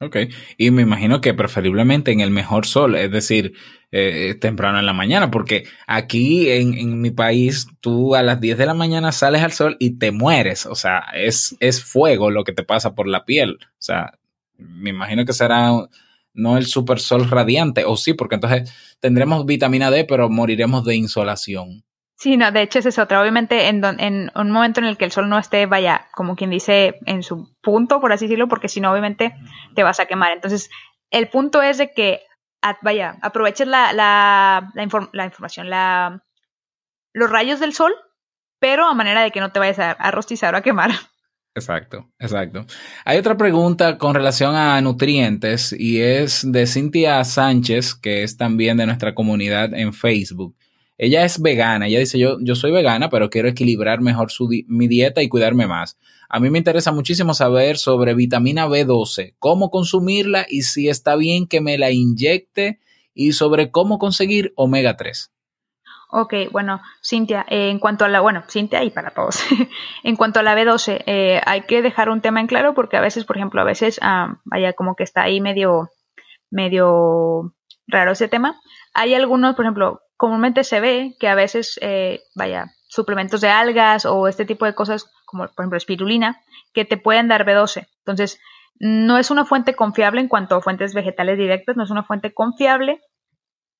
Ok, y me imagino que preferiblemente en el mejor sol, es decir, eh, temprano en la mañana, porque aquí en, en, mi país tú a las 10 de la mañana sales al sol y te mueres, o sea, es, es fuego lo que te pasa por la piel, o sea, me imagino que será no el super sol radiante, o sí, porque entonces tendremos vitamina D, pero moriremos de insolación. Sí, no, de hecho esa es otra. Obviamente en, en un momento en el que el sol no esté, vaya, como quien dice, en su punto, por así decirlo, porque si no, obviamente te vas a quemar. Entonces, el punto es de que, vaya, aproveches la, la, la, la información, la, los rayos del sol, pero a manera de que no te vayas a, a rostizar o a quemar. Exacto, exacto. Hay otra pregunta con relación a nutrientes y es de Cintia Sánchez, que es también de nuestra comunidad en Facebook. Ella es vegana, ella dice, yo, yo soy vegana, pero quiero equilibrar mejor su mi dieta y cuidarme más. A mí me interesa muchísimo saber sobre vitamina B12, cómo consumirla y si está bien que me la inyecte y sobre cómo conseguir omega 3. Ok, bueno, Cintia, eh, en cuanto a la, bueno, Cintia y para todos, en cuanto a la B12, eh, hay que dejar un tema en claro porque a veces, por ejemplo, a veces, ah, vaya, como que está ahí medio, medio raro ese tema. Hay algunos, por ejemplo, comúnmente se ve que a veces, eh, vaya, suplementos de algas o este tipo de cosas, como por ejemplo espirulina, que te pueden dar B12. Entonces, no es una fuente confiable en cuanto a fuentes vegetales directas, no es una fuente confiable,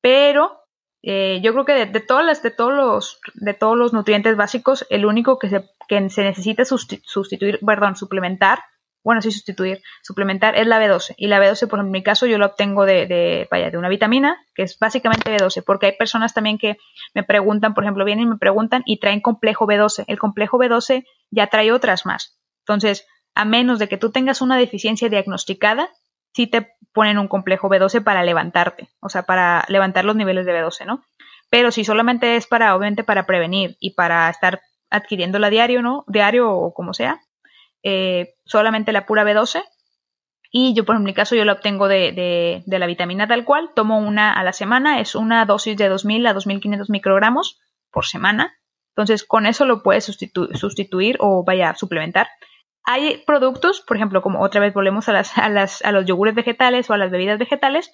pero eh, yo creo que de, todas las, de todos los, de todos los nutrientes básicos, el único que se, que se necesita sustituir, perdón, suplementar bueno, sí sustituir, suplementar, es la B12. Y la B12, por ejemplo, en mi caso, yo la obtengo de, vaya, de una vitamina, que es básicamente B12, porque hay personas también que me preguntan, por ejemplo, vienen y me preguntan y traen complejo B12. El complejo B12 ya trae otras más. Entonces, a menos de que tú tengas una deficiencia diagnosticada, sí te ponen un complejo B12 para levantarte, o sea, para levantar los niveles de B12, ¿no? Pero si solamente es para, obviamente, para prevenir y para estar adquiriéndola diario, ¿no? Diario o como sea, eh, solamente la pura B12. Y yo, por mi caso, yo la obtengo de, de, la vitamina tal cual. Tomo una a la semana. Es una dosis de 2.000 a 2.500 microgramos por semana. Entonces, con eso lo puedes sustituir o vaya a suplementar. Hay productos, por ejemplo, como otra vez volvemos a, las, a los yogures vegetales o a las bebidas vegetales,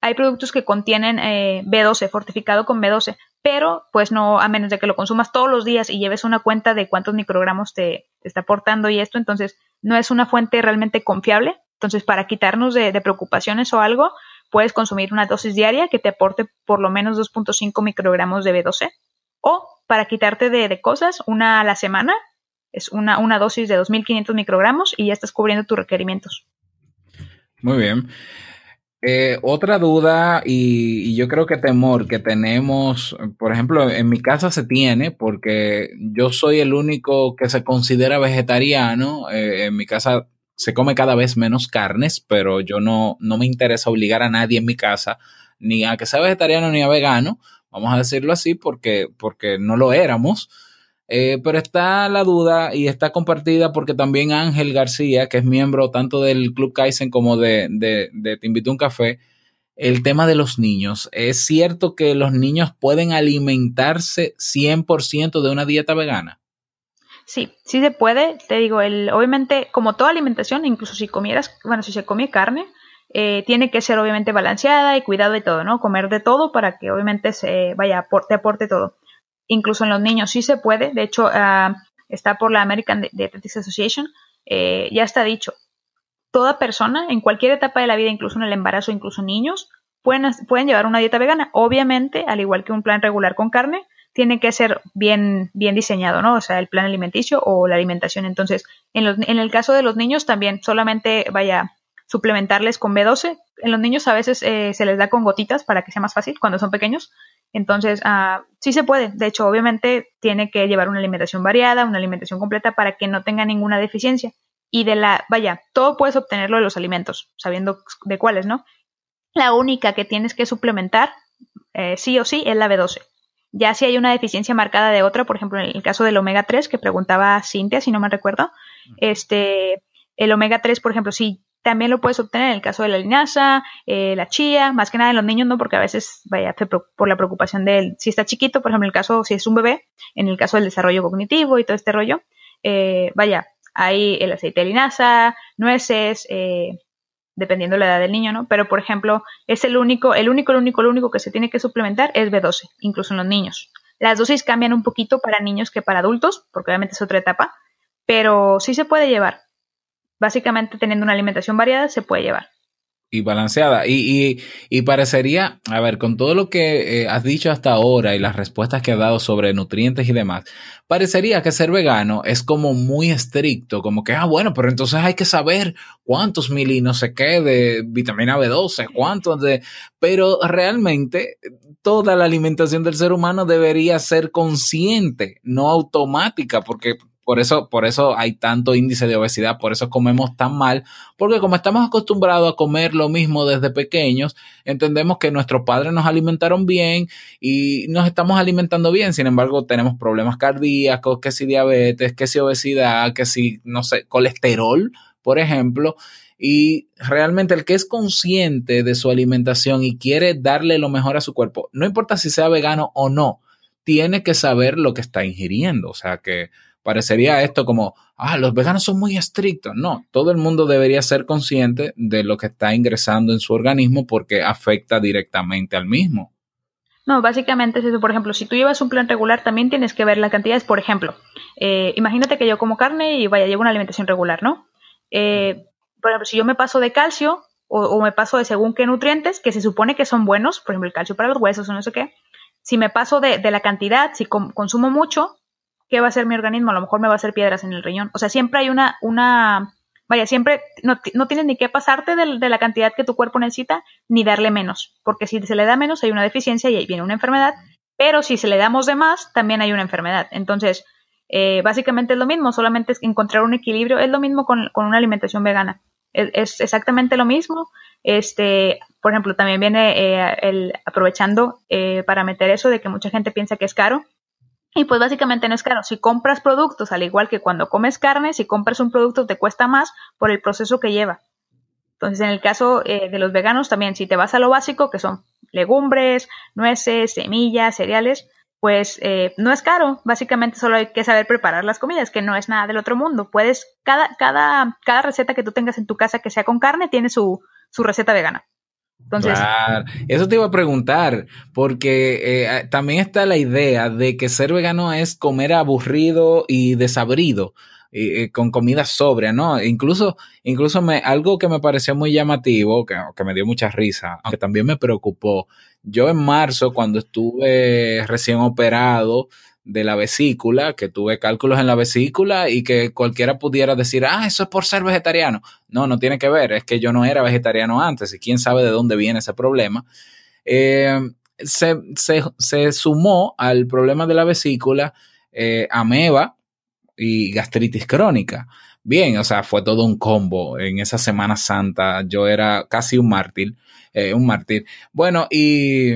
hay productos que contienen eh, B12, fortificado con B12, pero pues no, a menos de que lo consumas todos los días y lleves una cuenta de cuántos microgramos te, está aportando y esto, entonces no es una fuente realmente confiable. Entonces, para quitarnos de, preocupaciones o algo, puedes consumir una dosis diaria que te aporte por lo menos 2.5 microgramos de B12. O para quitarte de, de, cosas, una a la semana, es una, una dosis de 2.500 microgramos y ya estás cubriendo tus requerimientos. Muy bien. Eh, otra duda y, yo creo que temor que tenemos, por ejemplo, en mi casa se tiene porque yo soy el único que se considera vegetariano. Eh, en mi casa se come cada vez menos carnes, pero yo no, no me interesa obligar a nadie en mi casa ni a que sea vegetariano ni a vegano, vamos a decirlo así, porque, porque no lo éramos. Eh, pero está la duda y está compartida porque también Ángel García, que es miembro tanto del Club Kaizen como de, de, de Te Invito a un Café, el tema de los niños. ¿Es cierto que los niños pueden alimentarse 100% de una dieta vegana? Sí, sí se puede. Te digo, el, obviamente, como toda alimentación, incluso si comieras, bueno, si se come carne, eh, tiene que ser obviamente balanceada y cuidado de todo, ¿no? Comer de todo para que obviamente se vaya, aporte, aporte todo. Incluso en los niños sí se puede. De hecho, uh, está por la American Dietetics Association. Eh, ya está dicho. Toda persona, en cualquier etapa de la vida, incluso en el embarazo, incluso niños, pueden, pueden llevar una dieta vegana. Obviamente, al igual que un plan regular con carne, tiene que ser bien, bien diseñado, ¿no? O sea, el plan alimenticio o la alimentación. Entonces, en, los, en el caso de los niños también solamente vaya suplementarles con B12. En los niños a veces eh, se les da con gotitas para que sea más fácil cuando son pequeños. Entonces, uh, sí se puede. De hecho, obviamente tiene que llevar una alimentación variada, una alimentación completa para que no tenga ninguna deficiencia. Y de la, vaya, todo puedes obtenerlo de los alimentos, sabiendo de cuáles, ¿no? La única que tienes que suplementar, eh, sí o sí, es la B12. Ya si hay una deficiencia marcada de otra, por ejemplo, en el caso del omega 3 que preguntaba Cintia, si no me recuerdo, este, el omega 3, por ejemplo, si también lo puedes obtener en el caso de la linaza, eh, la chía, más que nada en los niños, no, porque a veces, vaya, por la preocupación de él, si está chiquito, por ejemplo, en el caso, si es un bebé, en el caso del desarrollo cognitivo y todo este rollo, eh, vaya, hay el aceite de linaza, nueces, eh, dependiendo la edad del niño, ¿no? Pero, por ejemplo, es el único, el único, el único, el único que se tiene que suplementar es B12, incluso en los niños. Las dosis cambian un poquito para niños que para adultos, porque obviamente es otra etapa, pero sí se puede llevar. Básicamente, teniendo una alimentación variada, se puede llevar y balanceada. Y, y, y, parecería, a ver, con todo lo que eh, has dicho hasta ahora y las respuestas que has dado sobre nutrientes y demás, parecería que ser vegano es como muy estricto, como que, ah, bueno, pero entonces hay que saber cuántos mili no sé qué de vitamina B12, cuántos de... Pero realmente toda la alimentación del ser humano debería ser consciente, no automática, porque por eso, por eso hay tanto índice de obesidad, por eso comemos tan mal, porque como estamos acostumbrados a comer lo mismo desde pequeños, entendemos que nuestros padres nos alimentaron bien y nos estamos alimentando bien, sin embargo tenemos problemas cardíacos, que si diabetes, que si obesidad, que si, no sé, colesterol, por ejemplo, y realmente el que es consciente de su alimentación y quiere darle lo mejor a su cuerpo, no importa si sea vegano o no, tiene que saber lo que está ingiriendo, o sea que parecería esto como, ah, los veganos son muy estrictos. No, todo el mundo debería ser consciente de lo que está ingresando en su organismo porque afecta directamente al mismo. No, básicamente es eso. Por ejemplo, si tú llevas un plan regular, también tienes que ver las cantidades. Por ejemplo, eh, imagínate que yo como carne y vaya, llevo una alimentación regular, ¿no? Eh, por ejemplo, si yo me paso de calcio o, me paso de según qué nutrientes, que se supone que son buenos, por ejemplo, el calcio para los huesos o no sé qué, si me paso de, la cantidad, si consumo mucho, ¿qué va a hacer mi organismo? A lo mejor me va a hacer piedras en el riñón. O sea, siempre hay una, una, vaya, siempre no, no tienes ni que pasarte de, la cantidad que tu cuerpo necesita, ni darle menos, porque si se le da menos hay una deficiencia y ahí viene una enfermedad, pero si se le damos de más, también hay una enfermedad. Entonces, eh, básicamente es lo mismo, solamente es encontrar un equilibrio, es lo mismo con, con una alimentación vegana. Es, es, exactamente lo mismo. Este, por ejemplo, también viene eh, el, aprovechando eh, para meter eso de que mucha gente piensa que es caro. Y pues básicamente no es caro. Si compras productos, al igual que cuando comes carne, si compras un producto te cuesta más por el proceso que lleva. Entonces, en el caso eh, de los veganos también, si te vas a lo básico, que son legumbres, nueces, semillas, cereales, pues eh, no es caro. Básicamente solo hay que saber preparar las comidas, que no es nada del otro mundo. Puedes, cada, cada, cada receta que tú tengas en tu casa que sea con carne tiene su, su receta vegana. Claro. Eso te iba a preguntar, porque eh, también está la idea de que ser vegano es comer aburrido y desabrido, eh, con comida sobria, ¿no? Incluso, incluso algo que me pareció muy llamativo, que, que me dio mucha risa, aunque también me preocupó. Yo en marzo, cuando estuve recién operado, de la vesícula, que tuve cálculos en la vesícula y que cualquiera pudiera decir, ah, eso es por ser vegetariano. No, no tiene que ver, es que yo no era vegetariano antes y quién sabe de dónde viene ese problema. Eh, se, se, se, sumó al problema de la vesícula eh, ameba y gastritis crónica. Bien, o sea, fue todo un combo en esa Semana Santa. Yo era casi un mártir, eh, un mártir. Bueno, y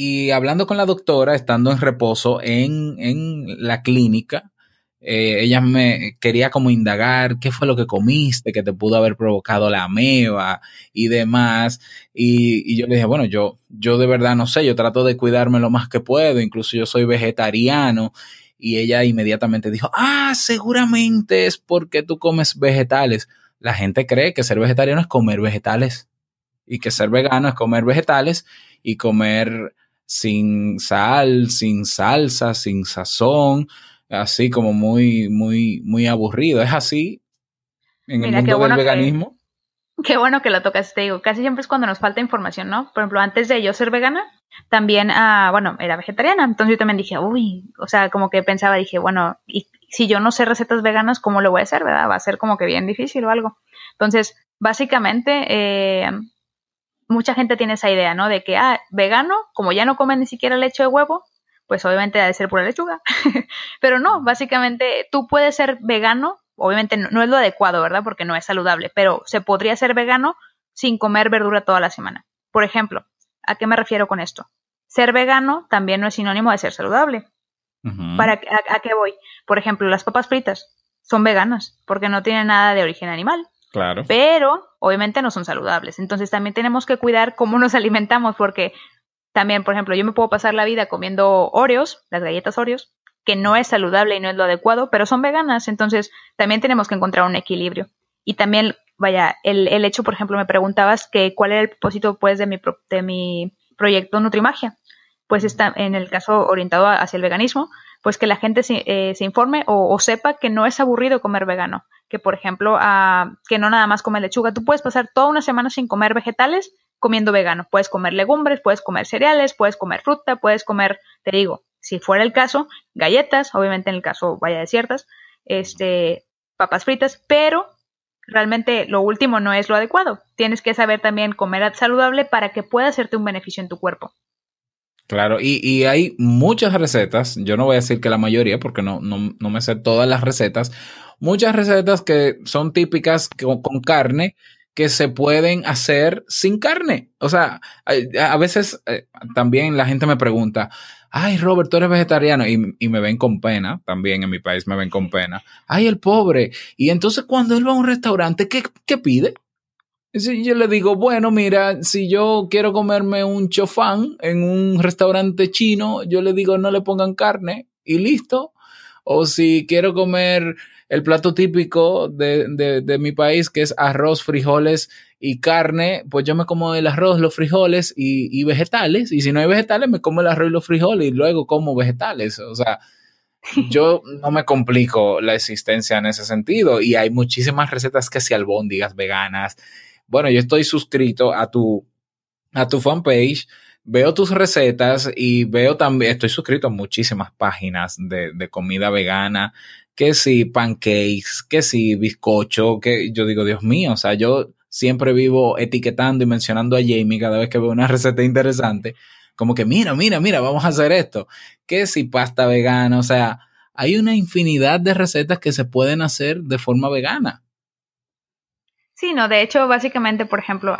y hablando con la doctora, estando en reposo en, en la clínica, eh, ella me quería como indagar qué fue lo que comiste que te pudo haber provocado la ameba y demás. Y, y, yo le dije, bueno, yo, yo de verdad no sé, yo trato de cuidarme lo más que puedo, incluso yo soy vegetariano. Y ella inmediatamente dijo, ah, seguramente es porque tú comes vegetales. La gente cree que ser vegetariano es comer vegetales y que ser vegano es comer vegetales y comer sin sal, sin salsa, sin sazón, así como muy, muy, muy aburrido. Es así en el mundo del veganismo. qué bueno que lo tocas, te digo, casi siempre es cuando nos falta información, ¿no? Por ejemplo, antes de yo ser vegana, también, ah, bueno, era vegetariana, entonces yo también dije, uy, o sea, como que pensaba, dije, bueno, y si yo no sé recetas veganas, ¿cómo lo voy a hacer, verdad? Va a ser como que bien difícil o algo. Entonces, básicamente, eh, mucha gente tiene esa idea, ¿no? De que, ah, vegano, como ya no comen ni siquiera leche de huevo, pues obviamente ha de ser pura lechuga. pero no, básicamente tú puedes ser vegano, obviamente no, es lo adecuado, ¿verdad? Porque no es saludable, pero se podría ser vegano sin comer verdura toda la semana. Por ejemplo, ¿a qué me refiero con esto? Ser vegano también no es sinónimo de ser saludable. ¿Para a, qué voy? Por ejemplo, las papas fritas son veganas porque no tienen nada de origen animal. Claro. Pero obviamente no son saludables. Entonces también tenemos que cuidar cómo nos alimentamos porque también, por ejemplo, yo me puedo pasar la vida comiendo Oreos, las galletas Oreos, que no es saludable y no es lo adecuado, pero son veganas. Entonces también tenemos que encontrar un equilibrio. Y también, vaya, el, el hecho, por ejemplo, me preguntabas que cuál era el propósito pues de mi, de mi proyecto Nutrimagia. Pues está en el caso orientado hacia el veganismo, pues que la gente se, eh, se informe o, sepa que no es aburrido comer vegano, que por ejemplo, uh, que no nada más come lechuga, tú puedes pasar toda una semana sin comer vegetales comiendo vegano, puedes comer legumbres, puedes comer cereales, puedes comer fruta, puedes comer, te digo, si fuera el caso, galletas, obviamente en el caso vaya de ciertas, este, papas fritas, pero realmente lo último no es lo adecuado. Tienes que saber también comer saludable para que pueda hacerte un beneficio en tu cuerpo. Claro, y, y, hay muchas recetas, yo no voy a decir que la mayoría, porque no, no, no me sé todas las recetas, muchas recetas que son típicas con, carne que se pueden hacer sin carne. O sea, a, a veces eh, también la gente me pregunta, ay Robert, tú eres vegetariano y, y, me ven con pena, también en mi país me ven con pena, ay el pobre, y entonces cuando él va a un restaurante, ¿qué, qué pide? Yo le digo, bueno, mira, si yo quiero comerme un chofán en un restaurante chino, yo le digo no le pongan carne y listo. O si quiero comer el plato típico de, de, de, mi país, que es arroz, frijoles y carne, pues yo me como el arroz, los frijoles y, y vegetales. Y si no hay vegetales, me como el arroz y los frijoles y luego como vegetales. O sea, yo no me complico la existencia en ese sentido. Y hay muchísimas recetas que si albóndigas veganas, bueno, yo estoy suscrito a tu, a tu fanpage, veo tus recetas y veo también, estoy suscrito a muchísimas páginas de, de comida vegana, que si pancakes, que si bizcocho, que yo digo, Dios mío, o sea, yo siempre vivo etiquetando y mencionando a Jamie cada vez que veo una receta interesante, como que mira, mira, mira, vamos a hacer esto, que si pasta vegana, o sea, hay una infinidad de recetas que se pueden hacer de forma vegana. Sí, no, de hecho, básicamente, por ejemplo,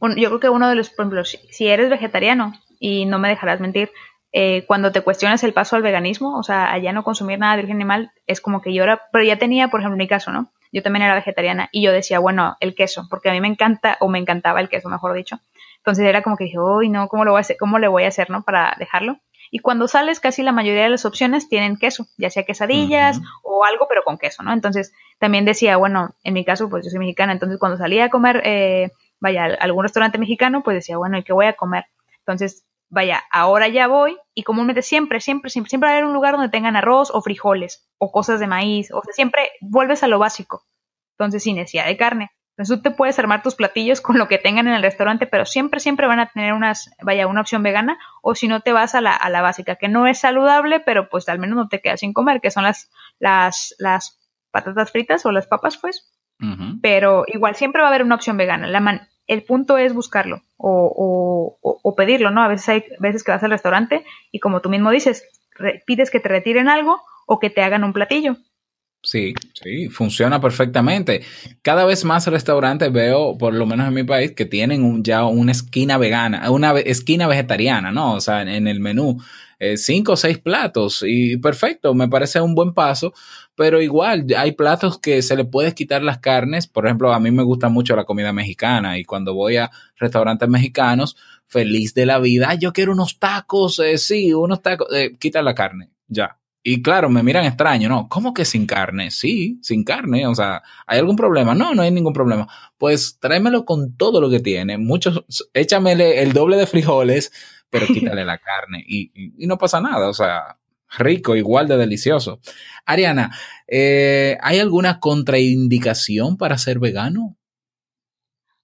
un, yo creo que uno de los, por ejemplo, si, eres vegetariano, y no me dejarás mentir, eh, cuando te cuestionas el paso al veganismo, o sea, allá no consumir nada de origen animal, es como que yo era, pero ya tenía, por ejemplo, mi caso, ¿no? Yo también era vegetariana y yo decía, bueno, el queso, porque a mí me encanta, o me encantaba el queso, mejor dicho. Entonces era como que dije, uy, no, ¿cómo lo voy a hacer? ¿Cómo le voy a hacer, no? Para dejarlo. Y cuando sales, casi la mayoría de las opciones tienen queso, ya sea quesadillas uh -huh. o algo, pero con queso, ¿no? Entonces también decía, bueno, en mi caso, pues yo soy mexicana, entonces cuando salía a comer, eh, vaya, a algún restaurante mexicano, pues decía, bueno, ¿y qué voy a comer? Entonces, vaya, ahora ya voy y comúnmente siempre, siempre, siempre, siempre va a haber un lugar donde tengan arroz o frijoles o cosas de maíz, o sea, siempre vuelves a lo básico. Entonces, sin necesidad de carne. Entonces tú te puedes armar tus platillos con lo que tengan en el restaurante, pero siempre, siempre van a tener unas, vaya, una opción vegana, o si no te vas a la, a la básica, que no es saludable, pero pues al menos no te quedas sin comer, que son las, las, las patatas fritas o las papas, pues. Uh -huh. Pero igual siempre va a haber una opción vegana. La man el punto es buscarlo o, o, o, pedirlo, ¿no? A veces hay veces que vas al restaurante y como tú mismo dices, pides que te retiren algo o que te hagan un platillo. Sí, sí, funciona perfectamente. Cada vez más restaurantes veo, por lo menos en mi país, que tienen un, ya una esquina vegana, una esquina vegetariana, ¿no? O sea, en el menú, eh, cinco o seis platos y perfecto, me parece un buen paso, pero igual hay platos que se le puedes quitar las carnes. Por ejemplo, a mí me gusta mucho la comida mexicana y cuando voy a restaurantes mexicanos, feliz de la vida, yo quiero unos tacos, eh, sí, unos tacos, eh, quita la carne, ya y claro, me miran extraño, ¿no? ¿Cómo que sin carne? Sí, sin carne. O sea, ¿hay algún problema? No, no hay ningún problema. Pues tráemelo con todo lo que tiene. Muchos, échamele el doble de frijoles, pero quítale la carne y, y, no pasa nada. O sea, rico, igual de delicioso. Ariana, eh, ¿hay alguna contraindicación para ser vegano?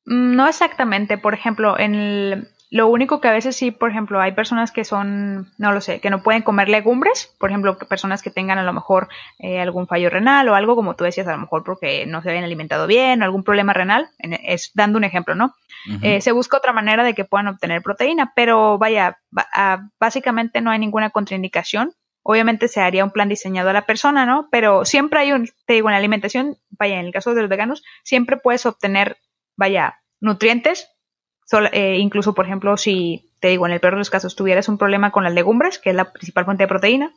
Mm, no exactamente. Por ejemplo, en el, lo único que a veces sí, por ejemplo, hay personas que son, no lo sé, que no pueden comer legumbres, por ejemplo, personas que tengan a lo mejor eh, algún fallo renal o algo, como tú decías, a lo mejor porque no se habían alimentado bien, o algún problema renal, es dando un ejemplo, ¿no? Eh, se busca otra manera de que puedan obtener proteína, pero vaya, básicamente no hay ninguna contraindicación. Obviamente se haría un plan diseñado a la persona, ¿no? Pero siempre hay un, te digo, en la alimentación, vaya, en el caso de los veganos, siempre puedes obtener, vaya, nutrientes eh, incluso, por ejemplo, si te digo, en el peor de los casos tuvieras un problema con las legumbres, que es la principal fuente de proteína,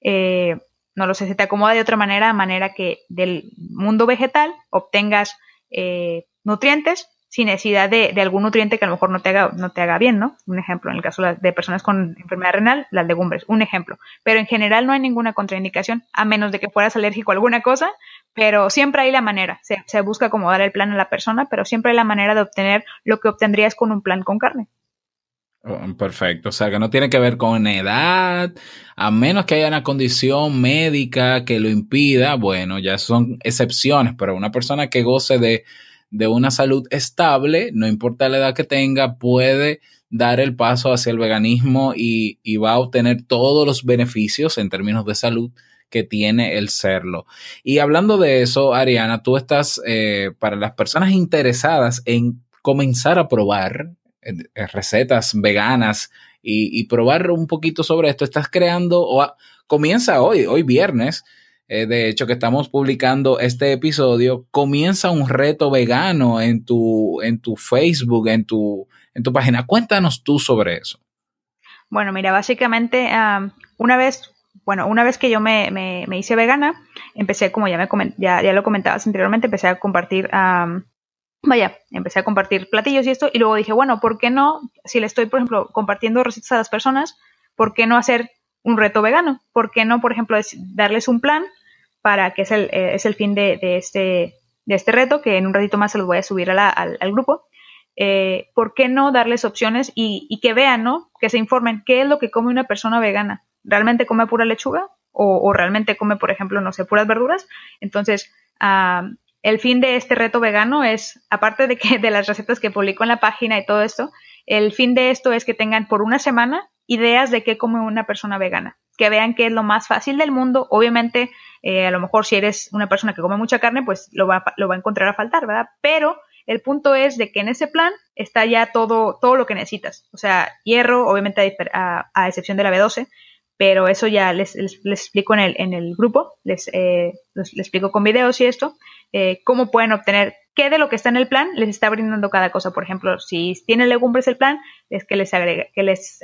eh, no lo sé, se te acomoda de otra manera, a manera que del mundo vegetal obtengas eh, nutrientes sin necesidad de, algún nutriente que a lo mejor no te haga, no te haga bien, ¿no? Un ejemplo, en el caso de personas con enfermedad renal, las legumbres, un ejemplo. Pero en general no hay ninguna contraindicación, a menos de que fueras alérgico a alguna cosa, pero siempre hay la manera, se, busca acomodar el plan a la persona, pero siempre hay la manera de obtener lo que obtendrías con un plan con carne. Oh, perfecto, o sea que no tiene que ver con edad, a menos que haya una condición médica que lo impida, bueno, ya son excepciones, pero una persona que goce de de una salud estable, no importa la edad que tenga, puede dar el paso hacia el veganismo y, va a obtener todos los beneficios en términos de salud que tiene el serlo. Y hablando de eso, Ariana, tú estás, eh, para las personas interesadas en comenzar a probar eh, recetas veganas y, probar un poquito sobre esto, estás creando, o comienza hoy, hoy viernes, eh, de hecho, que estamos publicando este episodio, comienza un reto vegano en tu, en tu Facebook, en tu, en tu página. Cuéntanos tú sobre eso. Bueno, mira, básicamente, una vez, bueno, una vez que yo me, me, hice vegana, empecé, como ya, me ya, ya lo comentabas anteriormente, empecé a compartir, vaya, empecé a compartir platillos y esto, y luego dije, bueno, ¿por qué no, si le estoy, por ejemplo, compartiendo recetas a las personas, ¿por qué no hacer un reto vegano? ¿Por qué no, por ejemplo, darles un plan para que es el, eh, es el fin de, este, de este reto, que en un ratito más se los voy a subir al, al, grupo. Eh, ¿Por qué no darles opciones y, y, que vean, ¿no? Que se informen qué es lo que come una persona vegana. ¿Realmente come pura lechuga? ¿O, o realmente come, por ejemplo, no sé, puras verduras? Entonces, el fin de este reto vegano es, aparte de que de las recetas que publico en la página y todo esto, el fin de esto es que tengan por una semana ideas de qué come una persona vegana, que vean que es lo más fácil del mundo. Obviamente, eh, a lo mejor si eres una persona que come mucha carne, pues lo va, lo va a encontrar a faltar, ¿verdad? Pero el punto es de que en ese plan está ya todo, todo lo que necesitas. O sea, hierro, obviamente a, excepción de la B12, pero eso ya les, les, explico en el, en el grupo, les, eh, les, explico con videos y esto, eh, cómo pueden obtener qué de lo que está en el plan les está brindando cada cosa. Por ejemplo, si tiene legumbres el plan, es que les agrega, que les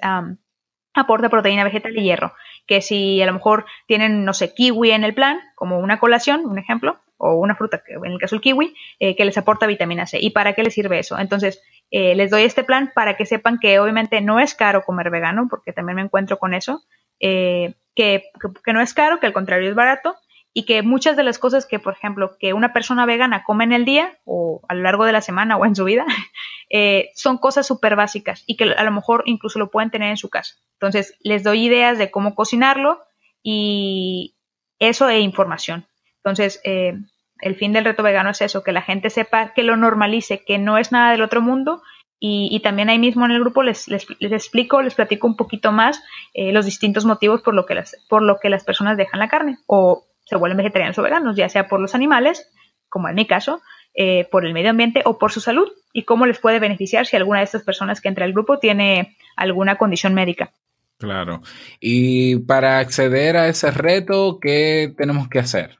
aporta proteína vegetal y hierro. Que si a lo mejor tienen, no sé, kiwi en el plan, como una colación, un ejemplo, o una fruta, en el caso del kiwi, eh, que les aporta vitamina C. ¿Y para qué les sirve eso? Entonces, eh, les doy este plan para que sepan que obviamente no es caro comer vegano, porque también me encuentro con eso, eh, que, que, no es caro, que al contrario es barato, y que muchas de las cosas que, por ejemplo, que una persona vegana come en el día o a lo largo de la semana o en su vida, eh, son cosas súper básicas y que a lo mejor incluso lo pueden tener en su casa. Entonces, les doy ideas de cómo cocinarlo y eso e información. Entonces, eh, el fin del reto vegano es eso, que la gente sepa, que lo normalice, que no es nada del otro mundo y, también ahí mismo en el grupo les, les, explico, les platico un poquito más eh, los distintos motivos por lo, que las, por lo que las personas dejan la carne se vuelven vegetarianos o veganos, ya sea por los animales, como en mi caso, eh, por el medio ambiente o por su salud y cómo les puede beneficiar si alguna de estas personas que entra al grupo tiene alguna condición médica. Claro. Y para acceder a ese reto, ¿qué tenemos que hacer?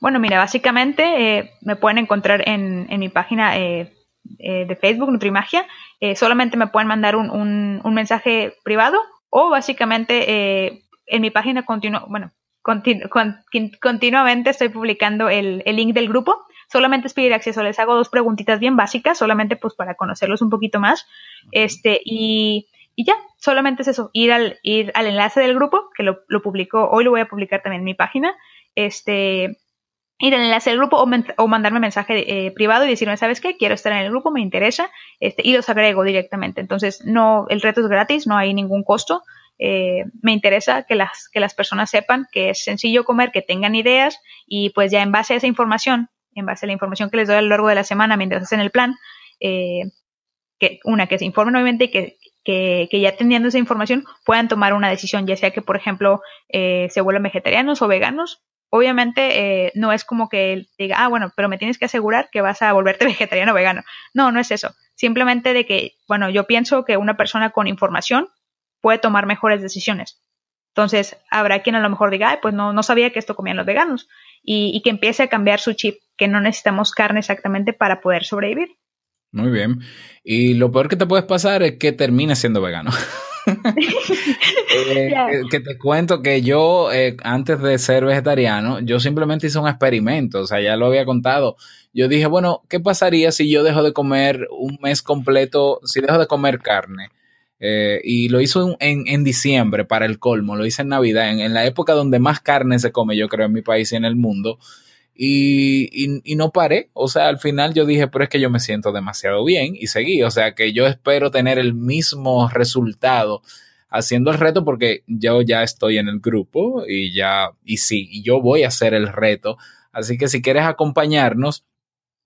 Bueno, mira, básicamente eh, me pueden encontrar en, en mi página eh, eh, de Facebook, Nutrimagia. Solamente me pueden mandar un, un, un mensaje privado o básicamente en mi página continua, bueno, continu- con- quin- continuamente estoy publicando el, el link del grupo. Solamente es pedir acceso. Les hago dos preguntitas bien básicas, solamente pues para conocerlos un poquito más. Este, y, y ya, solamente es eso, ir al, ir al enlace del grupo, que lo, lo publico, hoy lo voy a publicar también en mi página. Este, ir al enlace del grupo o, o mandarme mensaje eh, privado y decirme, ¿sabes qué? Quiero estar en el grupo, me interesa, este, y los agrego directamente. Entonces, no, el reto es gratis, no hay ningún costo. Eh, me interesa que las, que las personas sepan que es sencillo comer, que tengan ideas y pues ya en base a esa información, en base a la información que les doy a lo largo de la semana mientras hacen el plan, eh, que una, que se informen obviamente y que, que, ya teniendo esa información puedan tomar una decisión, ya sea que, por ejemplo, eh, se vuelvan vegetarianos o veganos. Obviamente eh, no es como que diga, ah, bueno, pero me tienes que asegurar que vas a volverte vegetariano o vegano. No, no es eso. Simplemente de que, bueno, yo pienso que una persona con información puede tomar mejores decisiones. Entonces, habrá quien a lo mejor diga, Ay, pues no, no sabía que esto comían los veganos. Y, y que empiece a cambiar su chip, que no necesitamos carne exactamente para poder sobrevivir. Muy bien. Y lo peor que te puedes pasar es que termines siendo vegano. Eh, que te cuento que yo, eh, antes de ser vegetariano, yo simplemente hice un experimento, o sea, ya lo había contado. Yo dije, bueno, ¿qué pasaría si yo dejo de comer un mes completo, si dejo de comer carne? Eh, y lo hizo en, en, diciembre para el colmo, lo hice en Navidad, en, en la época donde más carne se come, yo creo, en mi país y en el mundo. Y, y, y no paré, o sea, al final yo dije, pero es que yo me siento demasiado bien y seguí, o sea, que yo espero tener el mismo resultado haciendo el reto porque yo ya estoy en el grupo y ya, y sí, y yo voy a hacer el reto. Así que si quieres acompañarnos,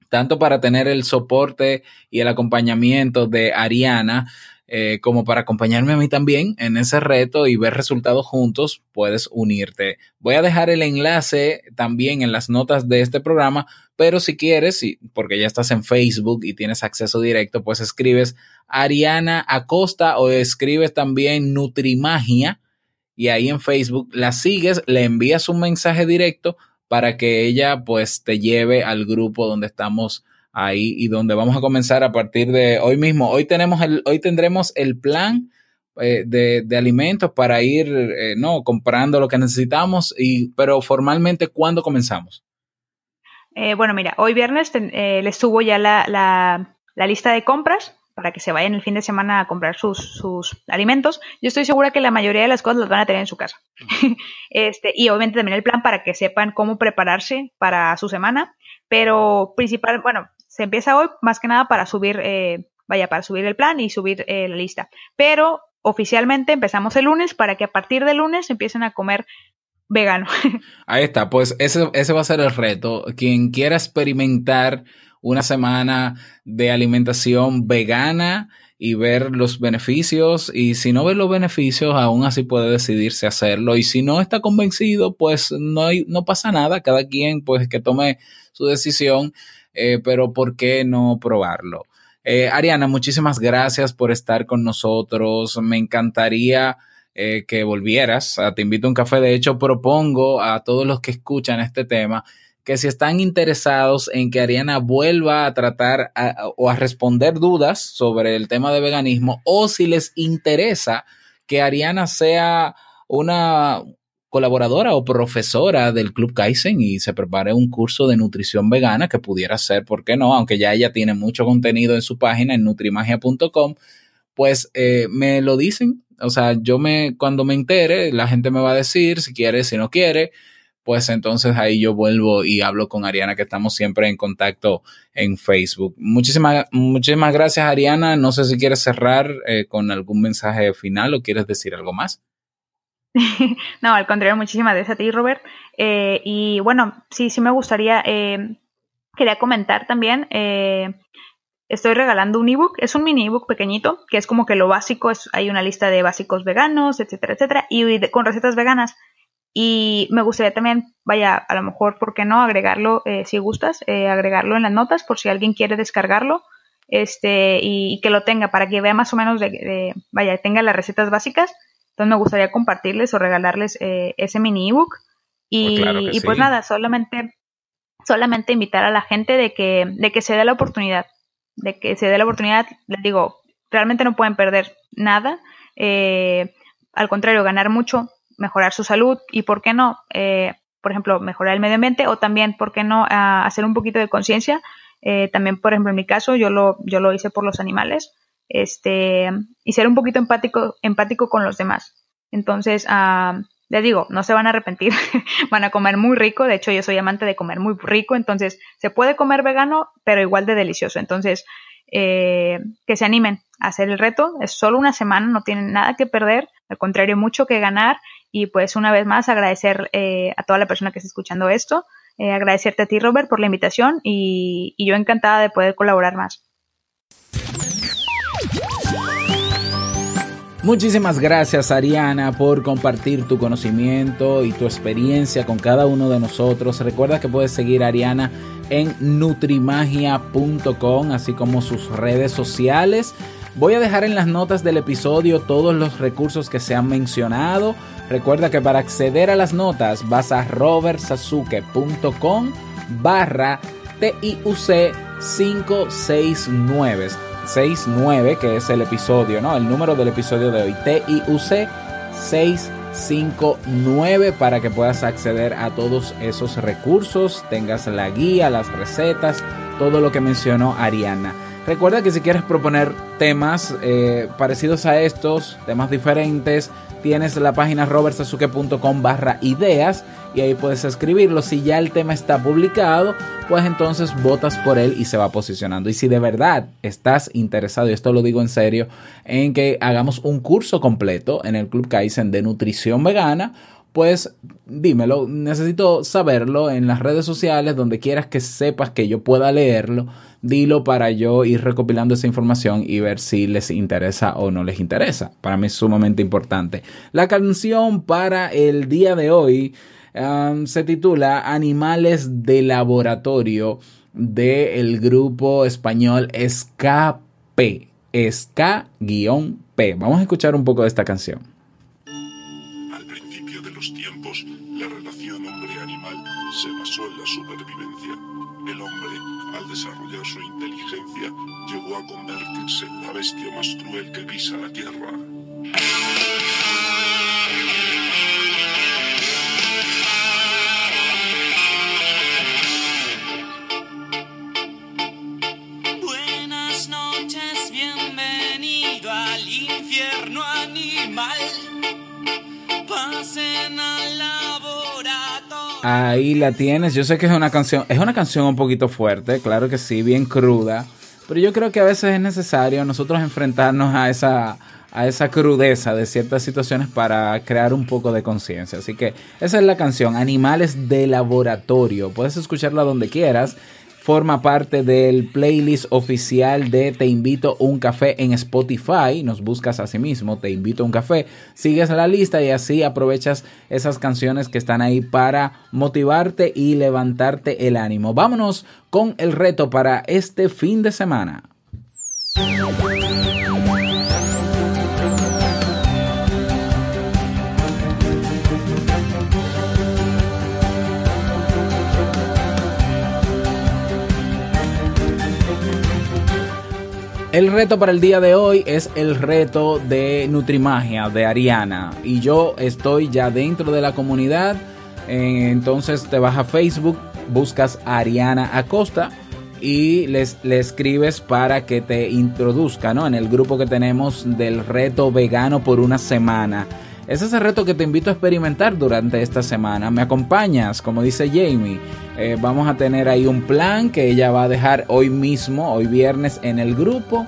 tanto para tener el soporte y el acompañamiento de Ariana, eh, como para acompañarme a mí también en ese reto y ver resultados juntos, puedes unirte. Voy a dejar el enlace también en las notas de este programa, pero si quieres, porque ya estás en Facebook y tienes acceso directo, pues escribes Ariana Acosta o escribes también Nutrimagia y ahí en Facebook la sigues, le envías un mensaje directo para que ella pues te lleve al grupo donde estamos ahí y donde vamos a comenzar a partir de hoy mismo. Hoy tenemos el, hoy tendremos el plan eh, de, alimentos para ir eh, no comprando lo que necesitamos y pero formalmente ¿cuándo comenzamos? Eh, bueno, mira, hoy viernes eh, les subo ya la, la- la lista de compras para que se vayan el fin de semana a comprar sus, sus alimentos. Yo estoy segura que la mayoría de las cosas las van a tener en su casa. este, y obviamente también el plan para que sepan cómo prepararse para su semana. Pero principal, bueno, se empieza hoy más que nada para subir, eh, vaya, para subir el plan y subir eh, la lista. Pero oficialmente empezamos el lunes para que a partir del lunes empiecen a comer vegano. Ahí está, pues ese, ese va a ser el reto. Quien quiera experimentar una semana de alimentación vegana y ver los beneficios, y si no ve los beneficios, aún así puede decidirse hacerlo. Y si no está convencido, pues no, hay- no pasa nada, cada quien pues que tome su decisión, eh, pero ¿por qué no probarlo? Eh, Ariana, muchísimas gracias por estar con nosotros. Me encantaría eh, que volvieras. a Te invito a un café. De hecho, propongo a todos los que escuchan este tema que si están interesados en que Ariana vuelva a tratar o a responder dudas sobre el tema de veganismo o si les interesa que Ariana sea una colaboradora o profesora del Club Kaizen y se prepare un curso de nutrición vegana que pudiera ser, ¿por qué no? Aunque ya ella tiene mucho contenido en su página en nutrimagia.com, pues eh, me lo dicen. O sea, yo me, cuando me entere, la gente me va a decir si quiere, si no quiere, pues entonces ahí yo vuelvo y hablo con Ariana, que estamos siempre en contacto en Facebook. Muchísimas, muchísimas gracias, Ariana. No sé si quieres cerrar eh, con algún mensaje final o quieres decir algo más. no, al contrario, muchísimas gracias a ti, Robert. Eh, y bueno, sí, sí me gustaría, eh, quería comentar también, eh, estoy regalando un ebook, es un mini ebook pequeñito, que es como que lo básico, es, hay una lista de básicos veganos, etcétera, etcétera, y con recetas veganas. Y me gustaría también, vaya, a lo mejor, ¿por qué no? Agregarlo, eh, si gustas, eh, agregarlo en las notas por si alguien quiere descargarlo este y, y que lo tenga para que vea más o menos de- vaya, tenga las recetas básicas. Entonces me gustaría compartirles o regalarles eh, ese mini ebook. Y, Pues claro y pues sí. nada, solamente solamente invitar a la gente de que, de que se dé la oportunidad, de que se dé la oportunidad, les digo, realmente no pueden perder nada, eh, al contrario, ganar mucho, mejorar su salud y, ¿por qué no? Eh, por ejemplo, mejorar el medio ambiente o también, ¿por qué no? Ah, hacer un poquito de conciencia. Eh, también, por ejemplo, en mi caso, yo lo, yo lo hice por los animales este, y ser un poquito empático, empático con los demás. Entonces, uh, les digo, no se van a arrepentir, van a comer muy rico, de hecho yo soy amante de comer muy rico, entonces se puede comer vegano, pero igual de delicioso. Entonces, eh, que se animen a hacer el reto, es solo una semana, no tienen nada que perder, al contrario, mucho que ganar y pues una vez más agradecer eh, a toda la persona que está escuchando esto, eh, agradecerte a ti Robert por la invitación y, y yo encantada de poder colaborar más. Muchísimas gracias Ariana por compartir tu conocimiento y tu experiencia con cada uno de nosotros. Recuerda que puedes seguir a Ariana en nutrimagia.com, así como sus redes sociales. Voy a dejar en las notas del episodio todos los recursos que se han mencionado. Recuerda que para acceder a las notas vas a robertsasuke.com barra TIUC 569. 69, que es el episodio, ¿no? El número del episodio de hoy, TIUC 659, para que puedas acceder a todos esos recursos, tengas la guía, las recetas, todo lo que mencionó Ariana. Recuerda que si quieres proponer temas eh, parecidos a estos, temas diferentes, tienes la página robertsasuke.com barra ideas y ahí puedes escribirlo. Si ya el tema está publicado, pues entonces votas por él y se va posicionando. Y si de verdad estás interesado, y esto lo digo en serio, en que hagamos un curso completo en el Club Kaizen de nutrición vegana, pues dímelo, necesito saberlo en las redes sociales, donde quieras que sepas que yo pueda leerlo, dilo para yo ir recopilando esa información y ver si les interesa o no les interesa. Para mí es sumamente importante. La canción para el día de hoy um, se titula Animales de Laboratorio del grupo español SKP. SK-P. Vamos a escuchar un poco de esta canción. Llegó a convertirse en la bestia más cruel que pisa la tierra. Buenas noches, bienvenido al infierno animal. Pasen al laboratorio. Ahí la tienes. Yo sé que es una canción, es una canción un poquito fuerte, claro que sí, bien cruda. Pero yo creo que a veces es necesario nosotros enfrentarnos a esa, a esa crudeza de ciertas situaciones para crear un poco de conciencia. Así que esa es la canción, Animales de Laboratorio. Puedes escucharla donde quieras. Forma parte del playlist oficial de Te invito a un café en Spotify. Nos buscas así mismo, Te invito a un café. Sigues la lista y así aprovechas esas canciones que están ahí para motivarte y levantarte el ánimo. Vámonos con el reto para este fin de semana. El reto para el día de hoy es el reto de Nutrimagia de Ariana. Y yo estoy ya dentro de la comunidad. Eh, Entonces te vas a Facebook, buscas a Ariana Acosta y les, le escribes para que te introduzca en el grupo que tenemos del reto vegano por una semana. Ese es el reto que te invito a experimentar durante esta semana. Me acompañas, como dice Jamie. Eh, vamos a tener ahí un plan que ella va a dejar hoy mismo, hoy viernes, en el grupo.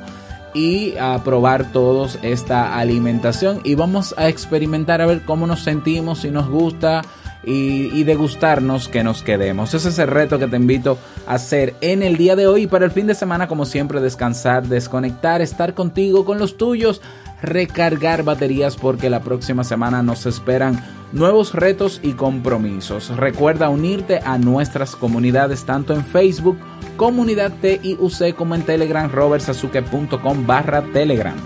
Y a probar todos esta alimentación. Y vamos a experimentar a ver cómo nos sentimos, si nos gusta. Y, y degustarnos que nos quedemos. Ese es el reto que te invito a hacer en el día de hoy. Y para el fin de semana, como siempre, descansar, desconectar, estar contigo, con los tuyos recargar baterías porque la próxima semana nos esperan nuevos retos y compromisos. Recuerda unirte a nuestras comunidades tanto en Facebook, comunidad TIUC como en Telegram, robertsasuke.com barra Telegram.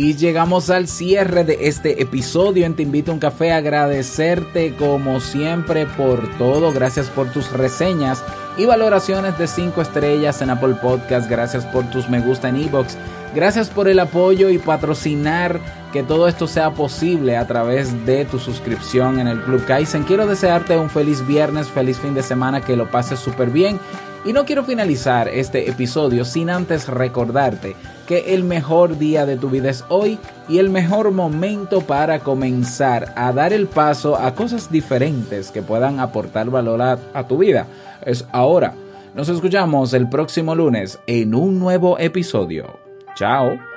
Y llegamos al cierre de este episodio en Te invito a un café. Agradecerte como siempre por todo. Gracias por tus reseñas y valoraciones de 5 estrellas en Apple Podcast. Gracias por tus me gusta en iBox. Gracias por el apoyo y patrocinar que todo esto sea posible a través de tu suscripción en el Club Kaizen. Quiero desearte un feliz viernes, feliz fin de semana, que lo pases súper bien. Y no quiero finalizar este episodio sin antes recordarte que el mejor día de tu vida es hoy y el mejor momento para comenzar a dar el paso a cosas diferentes que puedan aportar valor a, a tu vida es ahora. Nos escuchamos el próximo lunes en un nuevo episodio. Chao.